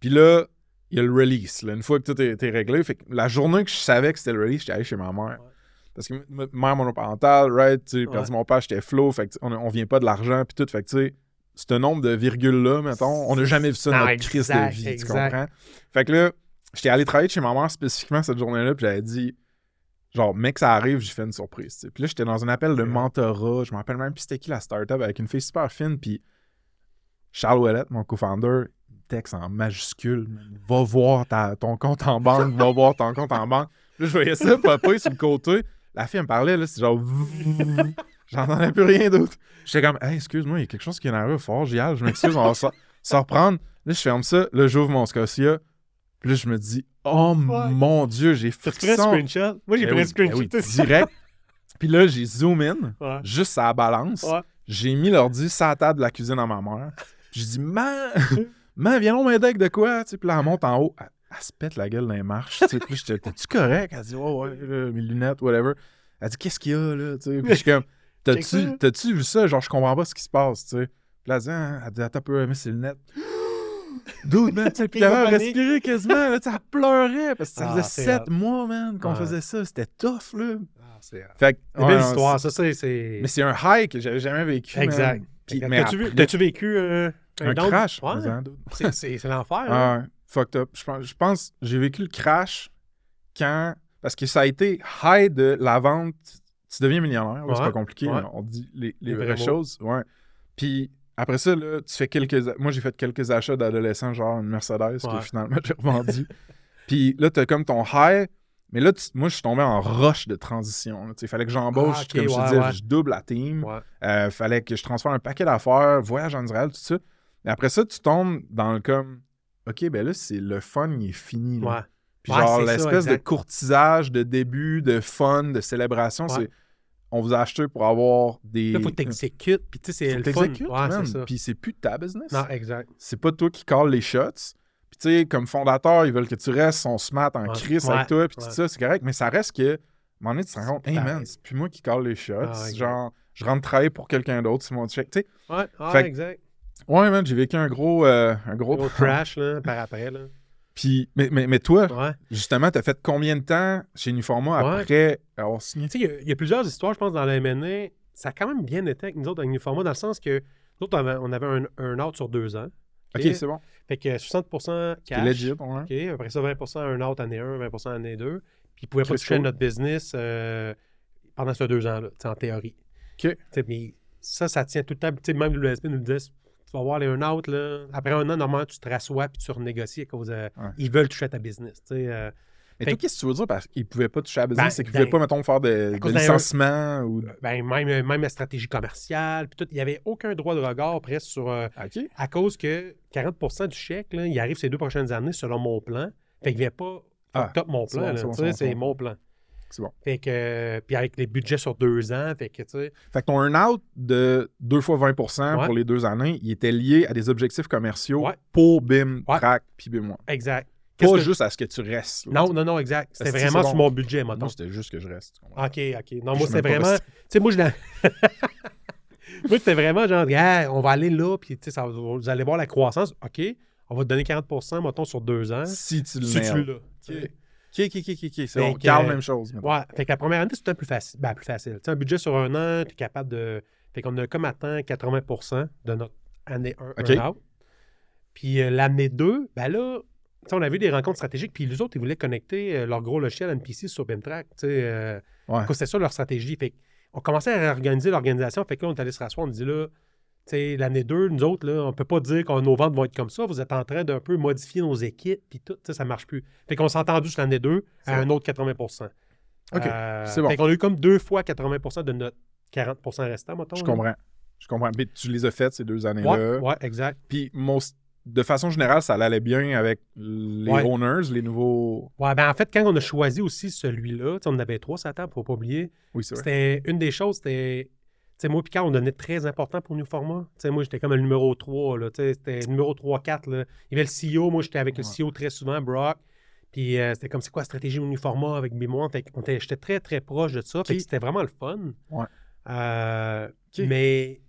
Puis là, il y a le release. là. Une fois que tout est, est réglé, fait que la journée que je savais que c'était le release, j'étais allé chez ma mère. Ouais. Parce que mère monoparentale, right, tu sais, perdu Ouais. mon père, j'étais flow, fait que on, on vient pas de l'argent, puis tout, fait que tu sais, ce nombre de virgules-là, mettons, on n'a jamais vu ça dans notre crise de exact, vie, tu comprends? Fait que là, j'étais allé travailler chez ma mère spécifiquement cette journée-là, puis j'avais dit, genre, mec, ça arrive, j'ai fait une surprise, tu sais. Puis là, j'étais dans un appel de mentorat, je me rappelle même plus c'était qui la startup, avec une fille super fine, puis Charles Ouellette, mon co-founder, texte en majuscule, va voir ta- ton compte en banque, va voir ton compte en banque. Là, je voyais ça popper sur le côté. La fille, elle me parlait, là, c'est genre. J'entendais plus rien d'autre. J'étais comme, hey, excuse-moi, il y a quelque chose qui est arrivé fort, j'y je m'excuse, on va s'en reprendre. Là, je ferme ça, là, j'ouvre mon Scotia. Puis là, je me dis, oh Ouais. mon Dieu, j'ai T'as pris un frisson. screenshot? Moi, j'ai Ben pris un oui, screenshot. oui, direct. Puis là, j'ai zoom in, Ouais. juste à la balance. Ouais. J'ai mis l'ordi sur la table de la cuisine à ma mère. J'ai dit, man, man, viens donc m'aider avec de quoi? Tu sais, Puis là, elle monte en haut. Elle, elle se pète la gueule dans les marches. tu sais. Puis là, j'étais, t'es-tu correct? Elle dit, ouais, ouais, là, mes lunettes, whatever. Elle dit, qu'est-ce qu'il y a, là? Tu sais, Puis je suis comme, t'as-tu, t'as-tu vu ça? Genre, je comprends pas ce qui se passe, tu sais. Puis là, elle dit, ah, elle dit, attends un peu, mais ses lunettes. Dude, man, tu sais, puis elle avait respiré quasiment, là, elle pleurait parce que ça Ah, faisait c'est sept mois, man, qu'on Ouais. faisait ça. C'était tough, là. Ah, c'est Fait que, ouais, belles non, histoires, ça, c'est. c'est- mais c'est un high que j'avais jamais vécu. Exact. Puis- mais T'as-tu vu- après- T'as-tu vécu euh, un crash. Ouais. C'est- C'est c'est l'enfer. fucked up. Je pense, j'ai vécu le crash quand. Parce que ça a été high de la vente. Tu deviens millionnaire. C'est pas compliqué. ouais. On dit les, les Les vraies choses. Ouais. Puis après ça, là, tu fais quelques. Moi, j'ai fait quelques achats d'adolescents, genre une Mercedes, que finalement j'ai revendu. Puis là, t'as comme ton high. Mais là, tu- moi, je suis tombé en rush de transition. Il fallait que j'embauche, Ah, comme je te disais, je double la team. Ouais. Euh, fallait que je transfère un paquet d'affaires, voyage en Israël, tout ça. Et après ça, tu tombes dans le comme, OK, ben là, c'est le fun, il est fini. là. Ouais. Puis Ouais, genre, l'espèce de courtisage, de début, de fun, de célébration, Ouais. c'est on vous a acheté pour avoir des. Là, faut que t'exécutes. Puis, tu sais, c'est le fun. Ouais. Puis c'est plus de ta business. Non, exact. C'est pas toi qui call les shots. Puis tu sais, comme fondateur, ils veulent que tu restes, son smart en Ouais. crise avec toi, puis tout ça, c'est correct. Mais ça reste que, à un moment donné, tu te rends compte, hey man, c'est plus moi qui call les shots. Ah, genre, je rentre travailler pour quelqu'un d'autre, c'est mon check. Tu sais, Ouais, Fait que- exact. Ouais, man, j'ai vécu un gros. euh, un gros, Gros crash, là, par après, là. Puis, mais, mais, mais toi, Ouais. justement, t'as fait combien de temps chez Uniforma Ouais. après avoir signé? Tu sais, il y a- il y, a plusieurs histoires, je pense, dans la MNA. Ça a quand même bien été avec nous autres, avec Uniforma, dans le sens que nous autres, on avait, on avait un, un out sur deux ans. Ok, c'est bon. Fait que 60 C'est cash. legit, on l'a. OK, après ça, 20% un out année 1, 20% année 2. Puis ils pouvaient pas toucher cool. notre business euh, pendant ces deux ans-là, en théorie. OK. Mais ça, ça tient tout le temps. Tu sais, Même l'USP nous le disait, vas voir les un out, là. Après un an, normalement, tu te rassois puis tu renégocies à cause de- Ouais. Ils veulent toucher à ta business. euh. Mais toi, que- qu'est-ce que tu veux dire? Parce qu'ils pouvaient pas toucher à la business, Ben, c'est qu'ils pouvaient ben, pas, mettons, faire de, de licenciement ou. Ben, même, même la stratégie commerciale, puis tout. Il n'y avait aucun droit de regard presque sur. euh, OK. à cause que 40% du chèque, là, il arrive ces deux prochaines années selon mon plan. Fait qu'il ne vient pas Ah, top mon plan. c'est bon, bon, bon. mon plan. C'est bon. Fait que, euh, puis avec les budgets sur deux ans, fait que, tu sais, Fait que ton earn-out de 2 fois 20 Ouais. pour les deux années, il était lié à des objectifs commerciaux Ouais. pour BIM, Ouais. Track, puis BIM exact. Pas que- juste à ce que tu restes. là. Non, non, non, exact. C'était vraiment sur mon budget, maintenant. Moi, c'était juste que je reste. OK, OK. Non, moi, c'était vraiment. Tu sais, moi, je l'ai. moi, c'était vraiment genre, Ah, on va aller là, puis, tu sais, vous allez voir la croissance. OK, on va te donner 40% mettons, sur deux ans. Si tu le Si tu. OK, OK, OK, OK. C'est bon. euh, même chose. Ouais, fait que la première année, c'est peut-être plus facile. Ben, plus facile. Tu sais, un budget sur un an, tu es capable de. Fait qu'on a comme atteint 80% de notre année 1 OK. out. Puis euh, l'année 2, ben là, tu sais, on a vu des rencontres stratégiques, puis les autres, ils voulaient connecter euh, leur gros logiciel NPC sur BIMTrack. Tu sais, euh, Ouais. c'était ça leur stratégie. Fait on commençait à réorganiser l'organisation. Fait que là, on est allé se rasseoir, on dit là, l'année 2, nous autres, là, on peut pas dire que nos ventes vont être comme ça. Vous êtes en train d'un peu modifier nos équipes, puis tout, ça marche plus. Fait qu'on s'est entendu sur l'année 2 C'est à un autre 80% OK, Euh, c'est bon. Fait qu'on a eu comme deux fois 80% de notre 40% restant, mettons. Je là. comprends. Je comprends. Mais tu les as faites ces deux Ouais, années-là. ouais, exact. Puis, most- de façon générale, ça allait bien avec les Ouais. owners, les nouveaux. Ouais, ben en fait, quand on a choisi aussi celui-là, on en avait trois la table, faut pas oublier. Oui, c'est vrai. C'était une des choses, c'était. Sais, moi, Picard, on donnait très important pour nous format. Tu sais, moi, j'étais comme le numéro 3, là. Tu sais, c'était le numéro 3-4, là. Il y avait le CEO, moi, j'étais avec le. CEO très souvent, Brock. Puis euh, c'était comme, c'est quoi la stratégie avec Bimois? Fait qu'on était- j'étais très, très proche de ça. C'était vraiment le fun. Ouais. Euh. Mais,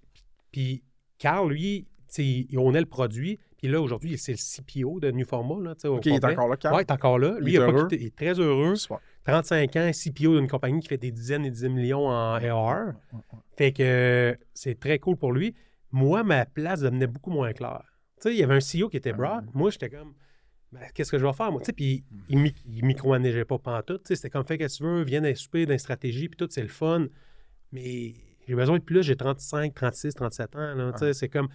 puis, Carl, lui, il il ownait le produit. Puis là, aujourd'hui, c'est le CPO de New Format, là, au OK, il est encore là, Carl? Ouais, il est encore là. Lui, Il est il est très heureux. Super. 35 ans, CPO d'une compagnie qui fait des dizaines et dizaines de millions en AR. Fait que c'est très cool pour lui. Moi, ma place devenait beaucoup moins claire. Tu sais, il y avait un CEO qui était Brock. Moi, j'étais comme, Ben, qu'est-ce que je vais faire, moi? Tu sais, puis il, mi- il micro-manageait pas pantoute. Tu sais, c'était comme, fais que tu veux, viens d'un souper, d'un stratégie, puis tout, c'est le fun. Mais j'ai besoin de plus. J'ai 35, 36, 37 ans. Là, tu sais, c'est comme...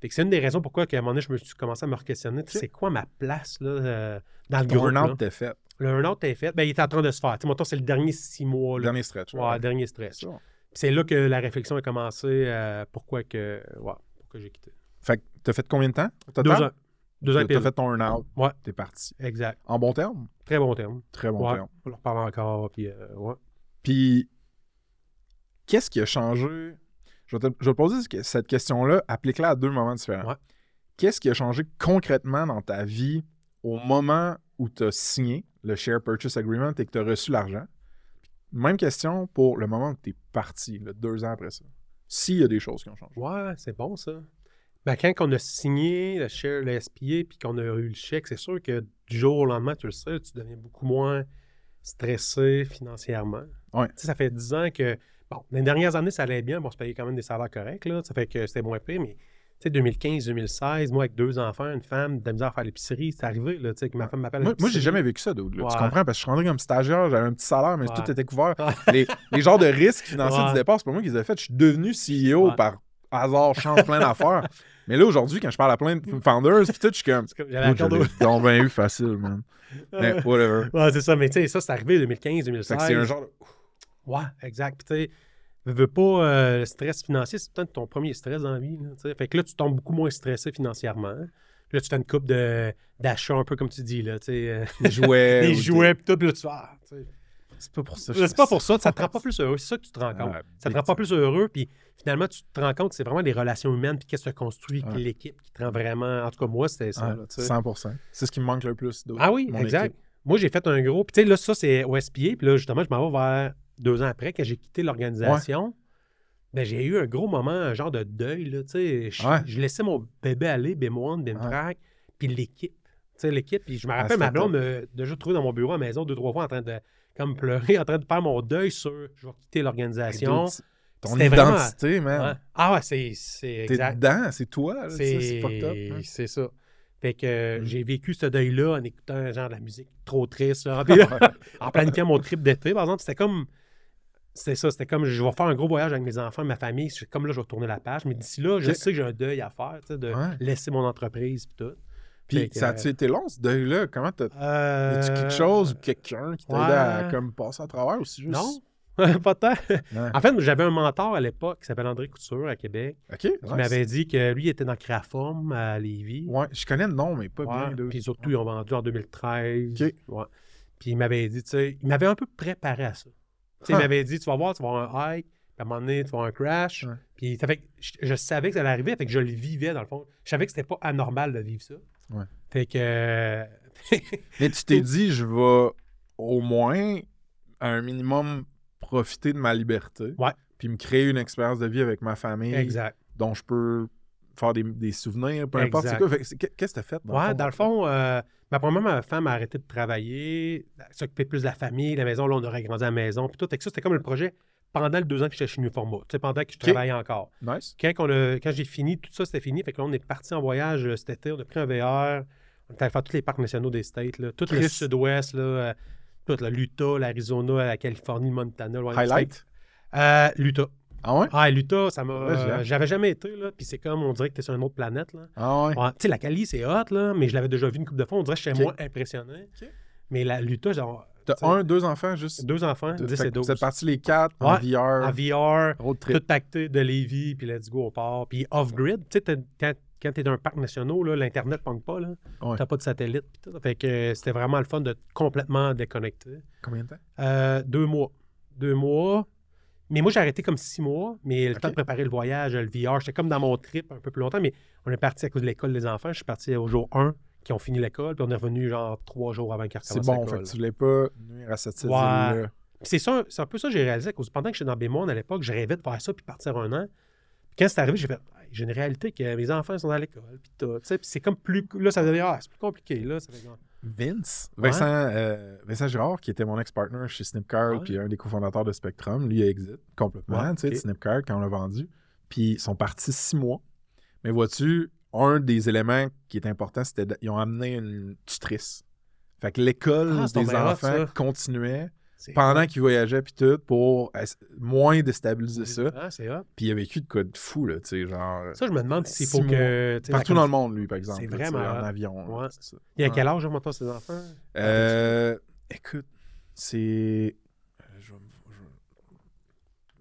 Fait que c'est une des raisons pourquoi, qu'à un moment donné, je me suis commencé à me questionner. C'est quoi ma place là, euh, dans le groupe? earn-out était fait. Le earn-out est fait. Ben, il est en train de se faire. Mettons, c'est le dernier six mois. Là. Dernier stretch. Ouais, dernier stretch. C'est là que la réflexion a commencé. euh, pourquoi que, ouais, pourquoi j'ai quitté. Fait que t'as fait combien de temps? Deux ans. Deux ans et T'as fait ton earn-out. Ouais. T'es parti. Exact. En bon terme? Très bon terme. Très bon ouais. terme. On leur parle encore. Puis, euh, ouais. Puis, qu'est-ce qui a changé? Je vais te, je vais te poser ce- cette question-là, applique-la à deux moments différents. Ouais. Qu'est-ce qui a changé concrètement dans ta vie au moment où tu as signé? Le Share Purchase Agreement et que tu as reçu l'argent? Même question pour le moment où tu es parti, là, deux ans après ça. S'il y a des choses qui ont changé. Ouais, c'est bon ça. Ben, quand on a signé le share, le SPA, puis qu'on a eu le chèque, c'est sûr que du jour au lendemain, tu le sais, tu deviens beaucoup moins stressé financièrement. Ouais. Tu sais, ça fait 10 ans que, bon, les dernières années, ça allait bien, bon, on se payait quand même des salaires corrects, là, ça fait que c'était moins pire, mais sais, 2015, 2016, moi, avec deux enfants, une femme, de la misère à faire l'épicerie, c'est arrivé, là, tu sais, que ma femme m'appelle Moi, moi, j'ai jamais vécu ça. Ouais. Tu comprends? Parce que je suis rentré comme stagiaire, j'avais un petit salaire, mais Ouais. tout était couvert. Les, les genres de risques financiers Ouais. du départ, c'est pas moi qui les ai fait. Je suis devenu CEO par hasard, change plein d'affaires. Mais là, aujourd'hui, quand je parle à plein de founders, pis tout, je suis comme. J'avais donc bien eu facile, man. Mais whatever. Ouais, c'est ça, mais tu sais, ça, c'est arrivé 2015, Fait 2016. que c'est un genre de- Ouais, exact. Puis tu sais, veux, veux pas, euh, le stress financier, c'est peut-être ton premier stress dans la vie. Là, fait que là, tu tombes beaucoup moins stressé financièrement. Puis là, tu fais une coupe d'achats, un peu comme tu dis, là, euh, des jouets. des ou jouets, puis tout, puis là, tu fais, ah. C'est pas pour ça. je C'est pas pour ça, ça te rend pas plus heureux. C'est ça que tu te rends compte. Ah, ça te rend pas plus heureux, puis finalement, tu te rends compte que c'est vraiment les relations humaines, puis qu'est-ce que tu construis, puis l'équipe qui te rend vraiment. En tout cas, moi, c'était ça. Ouais, là, tu sais. 100%. C'est ce qui me manque le plus. Ah oui, exact. équipe. Moi, j'ai fait un gros. Puis, tu sais, là, ça, c'est au SPA. Puis là, justement, je m'en vais vers deux ans après, quand j'ai quitté l'organisation. Ben, j'ai eu un gros moment, un genre de deuil, là. Je, Ouais. je laissais mon bébé aller, B1, BIMTRAC, puis l'équipe. l'équipe. Puis je me Ah, rappelle, ma blonde m'a déjà trouvé dans mon bureau à la maison deux, trois fois en train de comme pleurer, en train de faire mon deuil sur je vais quitter l'organisation. Ton vraiment- identité, man. Ah ouais, c'est c'est T'es exact. dedans, c'est toi. C'est fucked up. C'est hein. c'est ça. Fait que Mm. j'ai vécu ce deuil-là en écoutant genre de la musique trop triste. là. Puis là, en planifiant mon trip d'été, par exemple, c'était comme. C'était ça, c'était comme je vais faire un gros voyage avec mes enfants, ma famille. C'est Comme là, je vais tourner la page. Mais d'ici là, je sais que j'ai un deuil à faire, tu de Ouais. laisser mon entreprise et tout. Puis ça a-tu été long, ce deuil-là? Comment t'as. Euh, Y a-tu quelque chose ou quelqu'un qui t'a aidé à comme, passer à travers ou c'est juste? Non, pas tant. Ouais. En fait, j'avais un mentor à l'époque qui s'appelle André Couture à Québec, Ok. qui nice. m'avait dit que lui il était dans Créaforme à Lévis. Ouais, je connais le nom, mais pas Ouais, bien. Puis surtout, ils ont vendu en 2013. Ok. Puis il m'avait dit, tu sais, il m'avait un peu préparé à ça. Tu sais, Il Huh. m'avait dit, tu vas voir, tu vas avoir un hike, puis à un moment donné, tu vas avoir un crash. Ouais. Puis ça fait que je, je savais que ça allait arriver, fait que je le vivais dans le fond. Je savais que c'était pas anormal de vivre ça. Ouais. Fait que. euh, Mais tu t'es dit, je vais au moins, à un minimum, profiter de ma liberté. Ouais. Puis me créer une expérience de vie avec ma famille exact. dont je peux faire des, des souvenirs, peu importe. Fait que c'est- Qu'est-ce que t'as fait? ouais, dans le fond, euh, ma première ma femme a arrêté de travailler, s'occuper plus de la famille, la maison, là, on aurait grandi à la maison, puis tout. Fait ça, c'était comme le projet pendant les deux ans que j'étais chez New Format, tu sais, pendant que je travaillais encore. Nice. quand, a- quand j'ai fini, tout ça, c'était fini. Fait que là, on est parti en voyage euh, cet été. On a pris un VR. On est allé faire tous les parcs nationaux des States. Là, tout le sud-ouest. Euh, tout l'Utah, l'Arizona, la Californie, le Montana. le Highlight? Euh, L'Utah. Ah ouais? Ah, l'Utah, ça m'a. Euh, J'avais jamais été. là Puis c'est comme, on dirait que tu es sur une autre planète. Là. Ah ouais? Ouais, Tu sais, la Cali, c'est hot, là, mais je l'avais déjà vu une couple de fois. On dirait que j'étais Ok. moins impressionné. Mais la- l'Utah, genre, T'as un, deux enfants juste? deux enfants, 10 Fait et que 12. Vous êtes partis les quatre en Ouais, VR. En VR. Road tout pacté de Lévis, puis let's go, on part. Puis off-grid, tu sais, quand, quand t'es dans un parc national, là, l'Internet ne pas, là. Ouais. T'as pas de satellite, puis tout. Fait que c'était vraiment le fun de complètement déconnecter. Combien de temps? Euh, deux mois. Deux mois. Mais moi, j'ai arrêté comme six mois, mais le temps de préparer le voyage, le VR, j'étais comme dans mon trip un peu plus longtemps, mais on est parti à cause de l'école des enfants. Je suis parti au jour 1, qui ont fini l'école, puis on est revenu genre trois jours avant qu'ils C'est bon, fait que tu voulais pas nuire à cette Ouais. c'est ça, c'est un peu ça que j'ai réalisé. Pendant que j'étais dans Bémon à l'époque, je rêvais de faire ça puis partir un an. Puis quand c'est arrivé, j'ai fait j'ai une réalité que mes enfants sont à l'école. Puis tout. Puis c'est comme plus. Là, ça devient. Ah, c'est plus compliqué. Là, ça fait Vince, Ouais. Vincent, euh, Vincent Girard, qui était mon ex-partner chez Snipcard, Ouais. puis un des cofondateurs de Spectrum, lui, il exit complètement, Ouais, tu sais, de. Snipcard quand on l'a vendu. Puis ils sont partis six mois. Mais vois-tu, un des éléments qui est important, c'était qu'ils ont amené une tutrice. Fait que l'école Ah, des enfants continuait pendant qu'ils voyageaient, puis tout, pour moins déstabiliser ça. Ah, c'est. Puis il a vécu de quoi de fou, là, tu sais, genre. Ça, je me demande s'il Six faut que. Partout dans le monde, lui, par exemple. C'est vraiment En avion. Ouais. c'est ça. Il y a quel âge, maintenant, ses enfants? Euh, écoute, c'est. euh, je vais-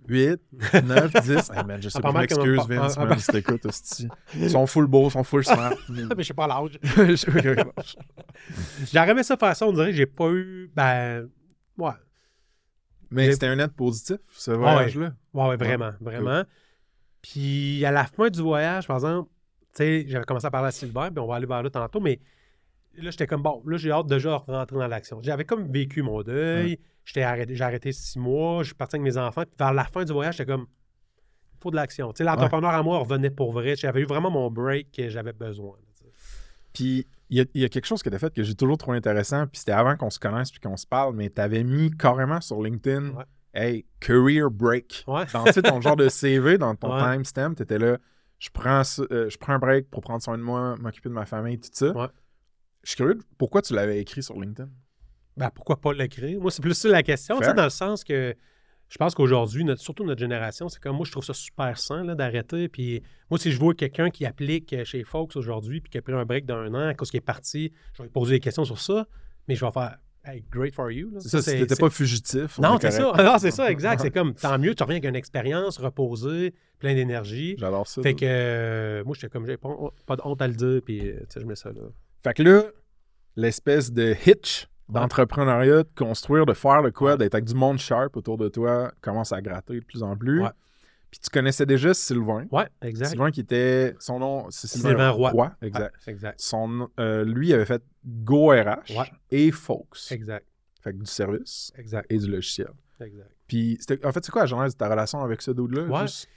je vais- 8, 9, 10. Hey man, je sais Ah, pas, je m'excuse, Vince, un- man, si t'écoutes, hostie. Ils sont full beaux, ils sont full smart. Ah, mais je sais pas l'âge. J'aurais aimé ça faire ça. On dirait que j'ai pas eu. Ben. Ouais. Mais c'était un net positif, ce voyage-là. Ouais, ouais, vraiment, vraiment. Puis à la fin du voyage, par exemple, tu sais, j'avais commencé à parler à Sylvain, puis on va aller vers là tantôt, mais là, j'étais comme, bon, là, j'ai hâte déjà de rentrer dans l'action. J'avais comme vécu mon deuil, j'étais arrêté, j'ai arrêté six mois, je suis parti avec mes enfants, puis vers la fin du voyage, j'étais comme, il faut de l'action. Tu sais, l'entrepreneur à moi revenait pour vrai. J'avais eu vraiment mon break que j'avais besoin. Puis il y, a- il y a quelque chose que tu as fait que j'ai toujours trouvé intéressant, puis c'était avant qu'on se connaisse puis qu'on se parle, mais tu avais mis carrément sur LinkedIn, Ouais. hey, career break. Ouais. Dans ton genre de CV, dans ton Ouais. timestamp, tu étais là, je prends, euh, je prends un break pour prendre soin de moi, m'occuper de ma famille, tout ça. Je suis curieux, pourquoi tu l'avais écrit sur LinkedIn? Ben, pourquoi pas l'écrire? Moi, c'est plus ça la question, tu sais, dans le sens que je pense qu'aujourd'hui, surtout notre génération, c'est comme moi, je trouve ça super sain là, d'arrêter. Puis moi, si je vois quelqu'un qui applique euh, chez Fox aujourd'hui, puis qui a pris un break d'un an, à cause qu'il est parti, je vais lui poser des questions sur ça, mais je vais faire Hey, great for you. C'est ça, c'est- pas fugitif. on Non, est c'est ça. Non, c'est ça, exact. C'est comme tant mieux, tu reviens avec une expérience reposée, plein d'énergie. J'adore ça. Fait que euh, moi, j'étais comme, j'ai pas, pas de honte à le dire, puis euh, tu sais, je mets ça là. Fait que là, l'espèce de hitch d'entrepreneuriat, de construire, de faire le quoi, d'être avec du monde sharp autour de toi, commence à gratter de plus en plus. Ouais. Puis tu connaissais déjà Sylvain. Ouais, exact. Sylvain qui était. Son nom, c'est Sylvain, Sylvain Roy. exact. Ouais, exact. Son, euh, lui avait fait Go RH Ouais. et Folks. Exact. Fait que du service Exact. et du logiciel. Exact. Puis, en fait, c'est quoi la genèse de ta relation avec ce dude-là? Ouais. Juste-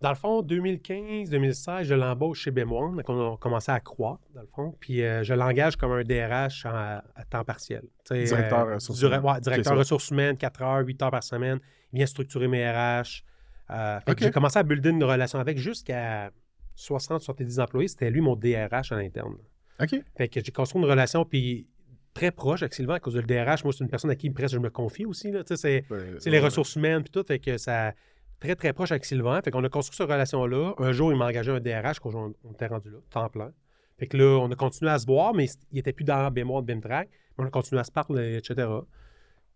Dans le fond, 2015-2016, je l'embauche chez BM1. Donc, on a commencé à croître, dans le fond. Puis, euh, je l'engage comme un DRH en- à, temps partiel. Directeur euh, ressources humaines. ouais, directeur ressources humaines, 4 heures, 8 heures par semaine. Il vient structurer mes RH. Euh, fait que Ok. J'ai commencé à builder une relation avec jusqu'à 60-70 employés. C'était lui mon DRH à l'interne. OK. Fait que j'ai construit une relation, puis très proche avec Sylvain à cause de le DRH. Moi, c'est une personne à qui presque je me confie aussi. Là. Tu sais, C'est Ben, les ouais. ressources humaines puis tout, fait que ça très très proche avec Sylvain. Fait qu'on a construit cette relation-là. Un jour, il m'a engagé un DRH quand on, était rendu là, temps plein. Fait que là, on a continué à se voir, mais il était plus dans Bémoire de BIMTRAC. Mais on a continué à se parler, etc.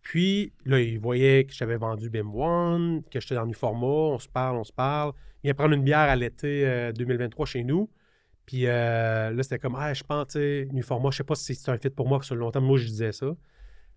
Puis là, il voyait que j'avais vendu BIM1, que j'étais dans le format, on se parle, on se parle. Il vient prendre une bière à l'été euh, 2023 chez nous. Puis euh, là, c'était comme, ah, je pense, tu sais, format, je sais pas si c'est un fit pour moi, sur le long terme, moi, je disais ça.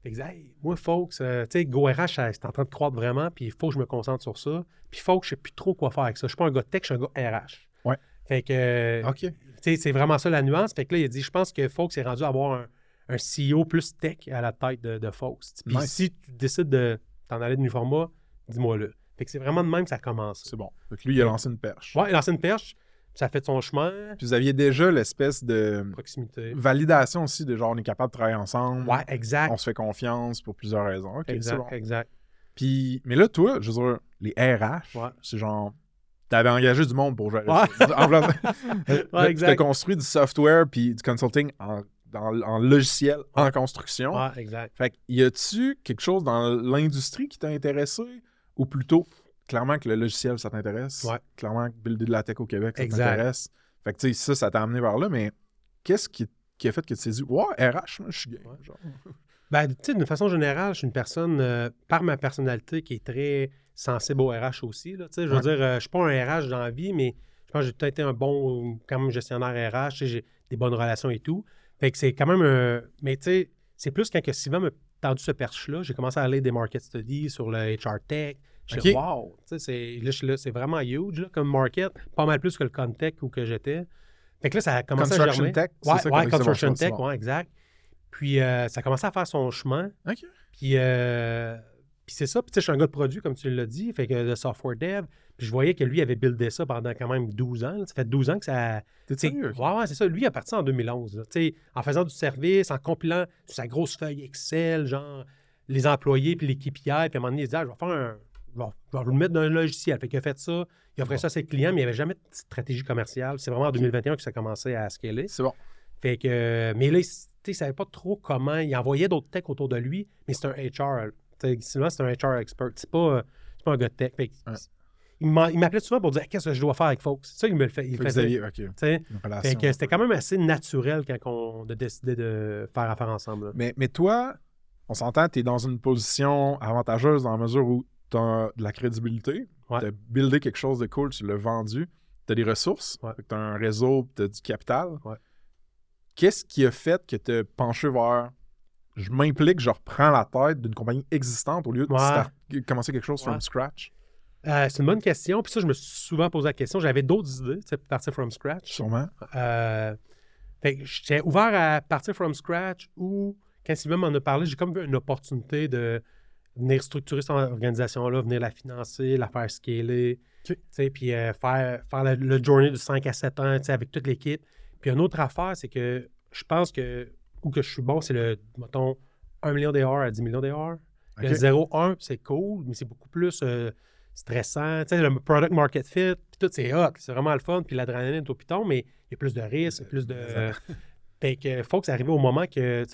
Fait que, hey, moi, folks, euh, tu sais, GoRH, ça- c'est en train de croître vraiment, puis il faut que je me concentre sur ça. Puis, folks, je sais plus trop quoi faire avec ça. Je suis pas un gars tech, je suis un gars RH. Ouais. Fait que, euh, OK. tu sais, c'est vraiment ça la nuance. Fait que là, il a dit, je pense que Fox est rendu à avoir un, un CEO plus tech à la tête de, de Fox. Puis Nice. si tu décides de t'en aller de format, dis-moi-le. Fait que c'est vraiment de même que ça commence. C'est bon. Donc lui, il a lancé une perche. Ouais, il a lancé une perche, ça a fait son chemin, Puis vous aviez déjà l'espèce de proximité. validation aussi de genre on est capable de travailler ensemble. Ouais, exact. On se fait confiance pour plusieurs raisons. Exact, bon. exact. Puis, mais là, toi, je veux dire, les RH, Ouais. c'est genre. T'avais engagé du monde pour gérer Ouais. tu exact. t'as construit du software puis du consulting en, en logiciel, en construction. Ouais, exact. Fait que, y a-tu quelque chose dans l'industrie qui t'a intéressé ou plutôt, clairement que le logiciel, ça t'intéresse? Ouais. Clairement que builder de la tech au Québec, ça t'intéresse. Fait que, tu sais, ça, ça t'a amené vers là, mais qu'est-ce qui, qui a fait que tu t'es dit, ouais, RH, moi, je suis. Ouais. genre. Ben, tu sais, d'une façon générale, je suis une personne, euh, par ma personnalité, qui est très sensible au RH aussi. Là, tu sais, je veux Ouais. dire, euh, je suis pas un RH dans la vie, mais je pense que j'ai peut-être été un bon, euh, quand même, gestionnaire RH. J'ai des bonnes relations et tout. Fait que c'est quand même un... Mais tu sais, c'est plus quand que Sylvain m'a tendu ce perche-là, j'ai commencé à aller des market studies sur le HR tech. Je Ok. suis wow! C'est- là, c'est vraiment huge là, comme market, pas mal plus que le Contech où que j'étais. Fait que là, ça a commencé à germer. tech, Ouais, ça ouais, dit, construction tech, ouais, exact. Puis euh, ça a commencé à faire son chemin. OK. Puis, euh, puis c'est ça. Puis, tu sais, je suis un gars de produit, comme tu l'as dit, fait que de software dev. Puis, je voyais que lui avait buildé ça pendant quand même 12 ans. là. Ça fait 12 ans que ça. T'es sérieux? Ouais, ouais, c'est ça. Lui, il est parti en 2011. là. Tu sais, en faisant du service, en compilant sa grosse feuille Excel, genre les employés puis l'équipe KPI. Puis, à un moment donné, il disait, ah, je vais faire un. Vais, je vais le mettre dans un logiciel. Fait qu'il a fait ça. Il offrait ça à ses clients, mais il n'y avait jamais de stratégie commerciale. C'est vraiment en 2021 que ça a commencé à scaler. C'est bon. Fait que, mais là, il il savait pas trop comment. Il envoyait d'autres techs autour de lui, mais c'est un HR. Sylvain, c'est un HR expert. C'est pas, pas un gars de tech. Fait que Ouais. Il m'a- il m'appelait souvent pour dire qu'est-ce que je dois faire avec Fox? C'est ça qu'il me le fait. Il faisait. c'était quand même assez naturel quand on a décidé de faire affaire ensemble. là. Mais, mais toi, on s'entend, tu es dans une position avantageuse dans la mesure où tu as de la crédibilité, Ouais. tu as buildé quelque chose de cool, tu l'as vendu, tu as des ressources, Ouais. tu as un réseau, tu as du capital. Ouais. Qu'est-ce qui a fait que tu as penché vers je m'implique, je reprends la tête d'une compagnie existante au lieu de start- commencer quelque chose from scratch? Euh, c'est une bonne question. Puis ça, je me suis souvent posé la question. J'avais d'autres idées, tu sais, partir from scratch. Sûrement. Euh, fait que j'étais ouvert à partir from scratch ou quand Sylvain m'en a parlé, j'ai comme vu une opportunité de venir structurer cette organisation-là, venir la financer, la faire scaler, puis euh, faire, faire le, le journey de 5 à 7 ans avec toute l'équipe. Puis une autre affaire, c'est que je pense que où que je suis bon, c'est le, mettons, 1 million d'AR à 10 millions d'AR. Le Ok. 0-1, c'est cool, mais c'est beaucoup plus euh, stressant. Tu sais, le product market fit, puis tout, c'est hot. C'est vraiment le fun. Puis l'adrénaline est au piton, mais il y a plus de risques, plus de. fait que faut que ça arrive au moment que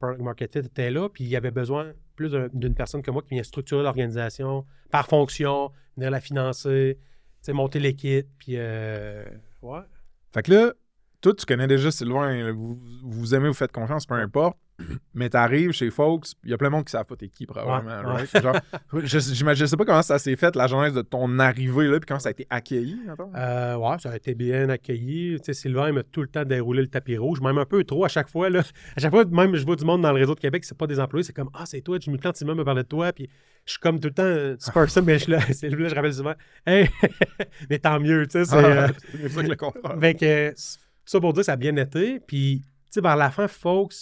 product market fit était là, puis il y avait besoin plus d'un- d'une personne comme moi qui vient structurer l'organisation par fonction, venir la financer, monter l'équipe, puis. euh, ouais. Fait que là, toi, tu connais déjà Sylvain, vous vous aimez, vous faites confiance, peu importe. Mais t'arrives chez Folks, il y a plein de monde qui savent pas t'es qui, probablement. Ouais, right? Genre, je, j'imagine- je sais pas comment ça s'est fait, la genèse de ton arrivée, là, puis comment ça a été accueilli. Euh, ouais, ça a été bien accueilli. Tu sais, Sylvain il m'a tout le temps déroulé le tapis rouge, même un peu trop à chaque fois. Là. À chaque fois, même je vois du monde dans le réseau de Québec, c'est pas des employés, c'est comme Ah, c'est toi, Jimmy Plante, Sylvain me parlait de toi, puis je suis comme tout le temps euh, tu person, mais je là, c'est là, je rappelle souvent Hey, mais tant mieux, tu sais. C'est, euh, c'est ça que le. Que, ça pour dire, ça a bien été. Puis, tu sais, vers la fin, Folks,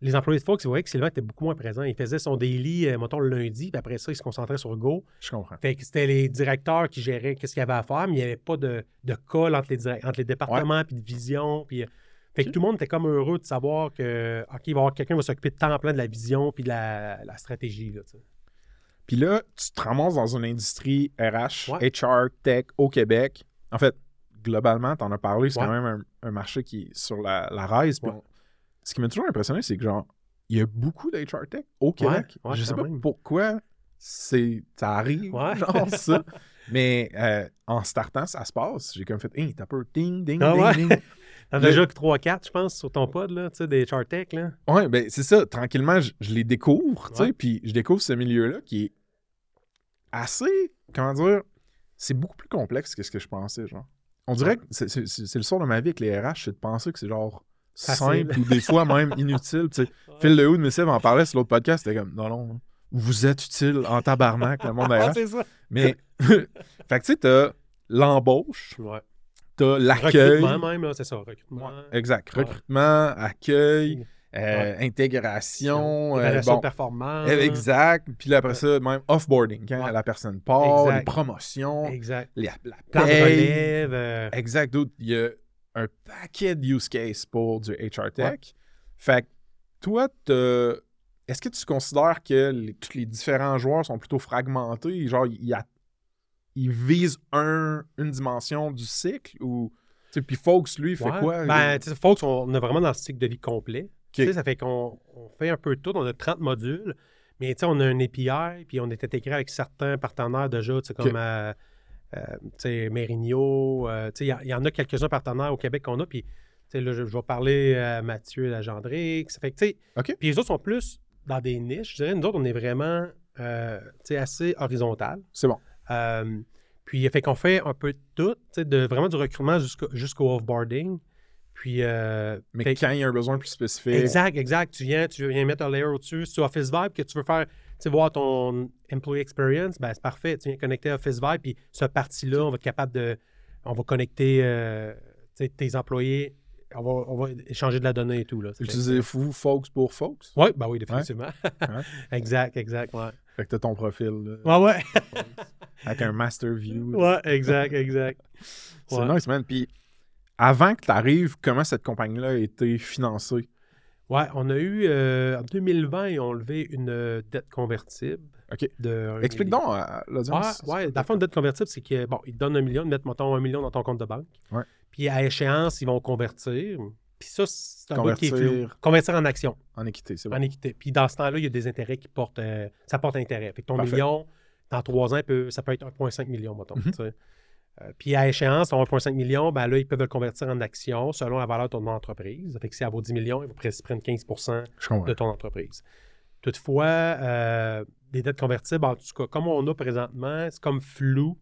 les employés de Fox, ils voyaient que Sylvain était beaucoup moins présent. Il faisait son daily, euh, mettons, le lundi, puis après ça, il se concentrait sur Go. Je comprends. Fait que c'était les directeurs qui géraient qu'est-ce qu'il y avait à faire, mais il n'y avait pas de, de call entre les, entre les départements, puis de vision. Puis, euh, fait que tout le monde était comme heureux de savoir que, OK, il va y avoir quelqu'un qui va s'occuper de temps plein de la vision, puis de la, la stratégie. Là. Puis là, tu te ramasses dans une industrie RH, Ouais. HR, tech au Québec. En fait, globalement, tu en as parlé, c'est Ouais. quand même un, un marché qui est sur la, la rise. Puis Ouais. on- ce qui m'a toujours impressionné, c'est que genre, il y a beaucoup d'HR tech au Québec. ouais, Je sais pas même. pourquoi c'est ça arrive, genre ça. Mais euh, en startant, ça se passe. J'ai comme fait, hey, t'as peur, ding, ding, Ah ding, ding. T'en as déjà que 3-4, je pense, sur ton pod, là, tu sais, des Chartech, là. Ouais, ben c'est ça. Tranquillement, je, je les découvre, tu sais, puis je découvre ce milieu-là qui est assez, comment dire, c'est beaucoup plus complexe que ce que je pensais, genre. On dirait que c'est, le sort de ma vie avec les RH, c'est de penser que c'est genre Facile. simple ou des fois même inutile, tu sais. Phil Lehoud, Missive en parlait sur l'autre podcast, c'était comme, non, non, vous êtes utile en tabarnak, le monde Ah, c'est ça. Mais, fait que tu sais, t'as l'embauche, Ouais. t'as l'accueil. Recrutement même, c'est ça, recrutement. Exact. Ouais. Recrutement, accueil, euh, Ouais. intégration. euh, Évaluation bon, performance. euh, exact. Puis là, après ça, même offboarding, quand Ouais. la personne part, Exact. les promotions, Exact. la, la paye. relève. euh, Exact. dude. Il y a un paquet de use cases pour du HR Tech. Fait que toi, est-ce que tu considères que les- tous les différents joueurs sont plutôt fragmentés? Genre, ils, a- ils visent un, une dimension du cycle ou. Puis Folks, lui, il fait quoi? Ben, Folks, on est vraiment dans le cycle de vie complet. Tu sais, ça fait qu'on on fait un peu tout. On a 30 modules, mais tu sais, on a un API, puis on est intégré avec certains partenaires déjà, tu sais, comme euh, euh, Mérigno. euh, tu sais, il y en a quelques-uns partenaires au Québec qu'on a, puis tu sais, là, je, je vais parler à Mathieu Lagendrix. Ça fait que, tu sais, OK. puis les autres sont plus dans des niches. Je dirais, nous autres, on est vraiment, tu sais, assez horizontal. C'est bon. Puis, fait qu'on fait un peu tout, de, vraiment du recrutement jusqu'au jusqu'au offboarding. Puis, euh, Mais quand il y a un besoin plus spécifique. exact, exact. Tu viens, tu viens mettre un layer au-dessus. Si tu as Office Vibe, que tu veux faire, tu sais, voir ton employee experience, ben c'est parfait. Tu viens connecter à Office Vibe, puis cette partie-là, on va être capable de. On va connecter euh, tes employés. On va, on va échanger de la donnée et tout. Là. Utilisez-vous Folks pour Folks? Oui, ben oui, définitivement. Ouais. exact, exact, ouais. Fait que t'as ton profil là, Ouais, ouais. avec un master view. ouais, exact, exact. C'est Ouais. nice, man. Puis avant que tu arrives, comment cette compagnie-là a été financée? Ouais, on a eu, euh, en 2020, ils ont levé une euh, dette convertible. OK. De Explique million. donc à l'audience. Ouais, ouais. Dans le fond, une dette convertible, c'est que, bon, ils te donnent un million, ils mettent, mettons, un million dans ton compte de banque. Ouais. Puis à échéance, ils vont convertir. Puis ça, c'est un bout qui est flou. Convertir. Convertir en action, En équité, c'est bon. en équité. Puis dans ce temps-là, il y a des intérêts qui portent, euh, ça porte intérêt. Fait que ton Parfait. million, dans trois ans, peut- ça peut être 1,5 million, mettons. Mhm. Euh, puis à échéance, ton 1,5 million, ben là, ils peuvent le convertir en action selon la valeur de ton entreprise. Fait que si elle vaut 10 millions, ils prennent 15 Je comprends. de ton entreprise. Toutefois, euh, des dettes convertibles, en tout cas, comme on a présentement, c'est comme flou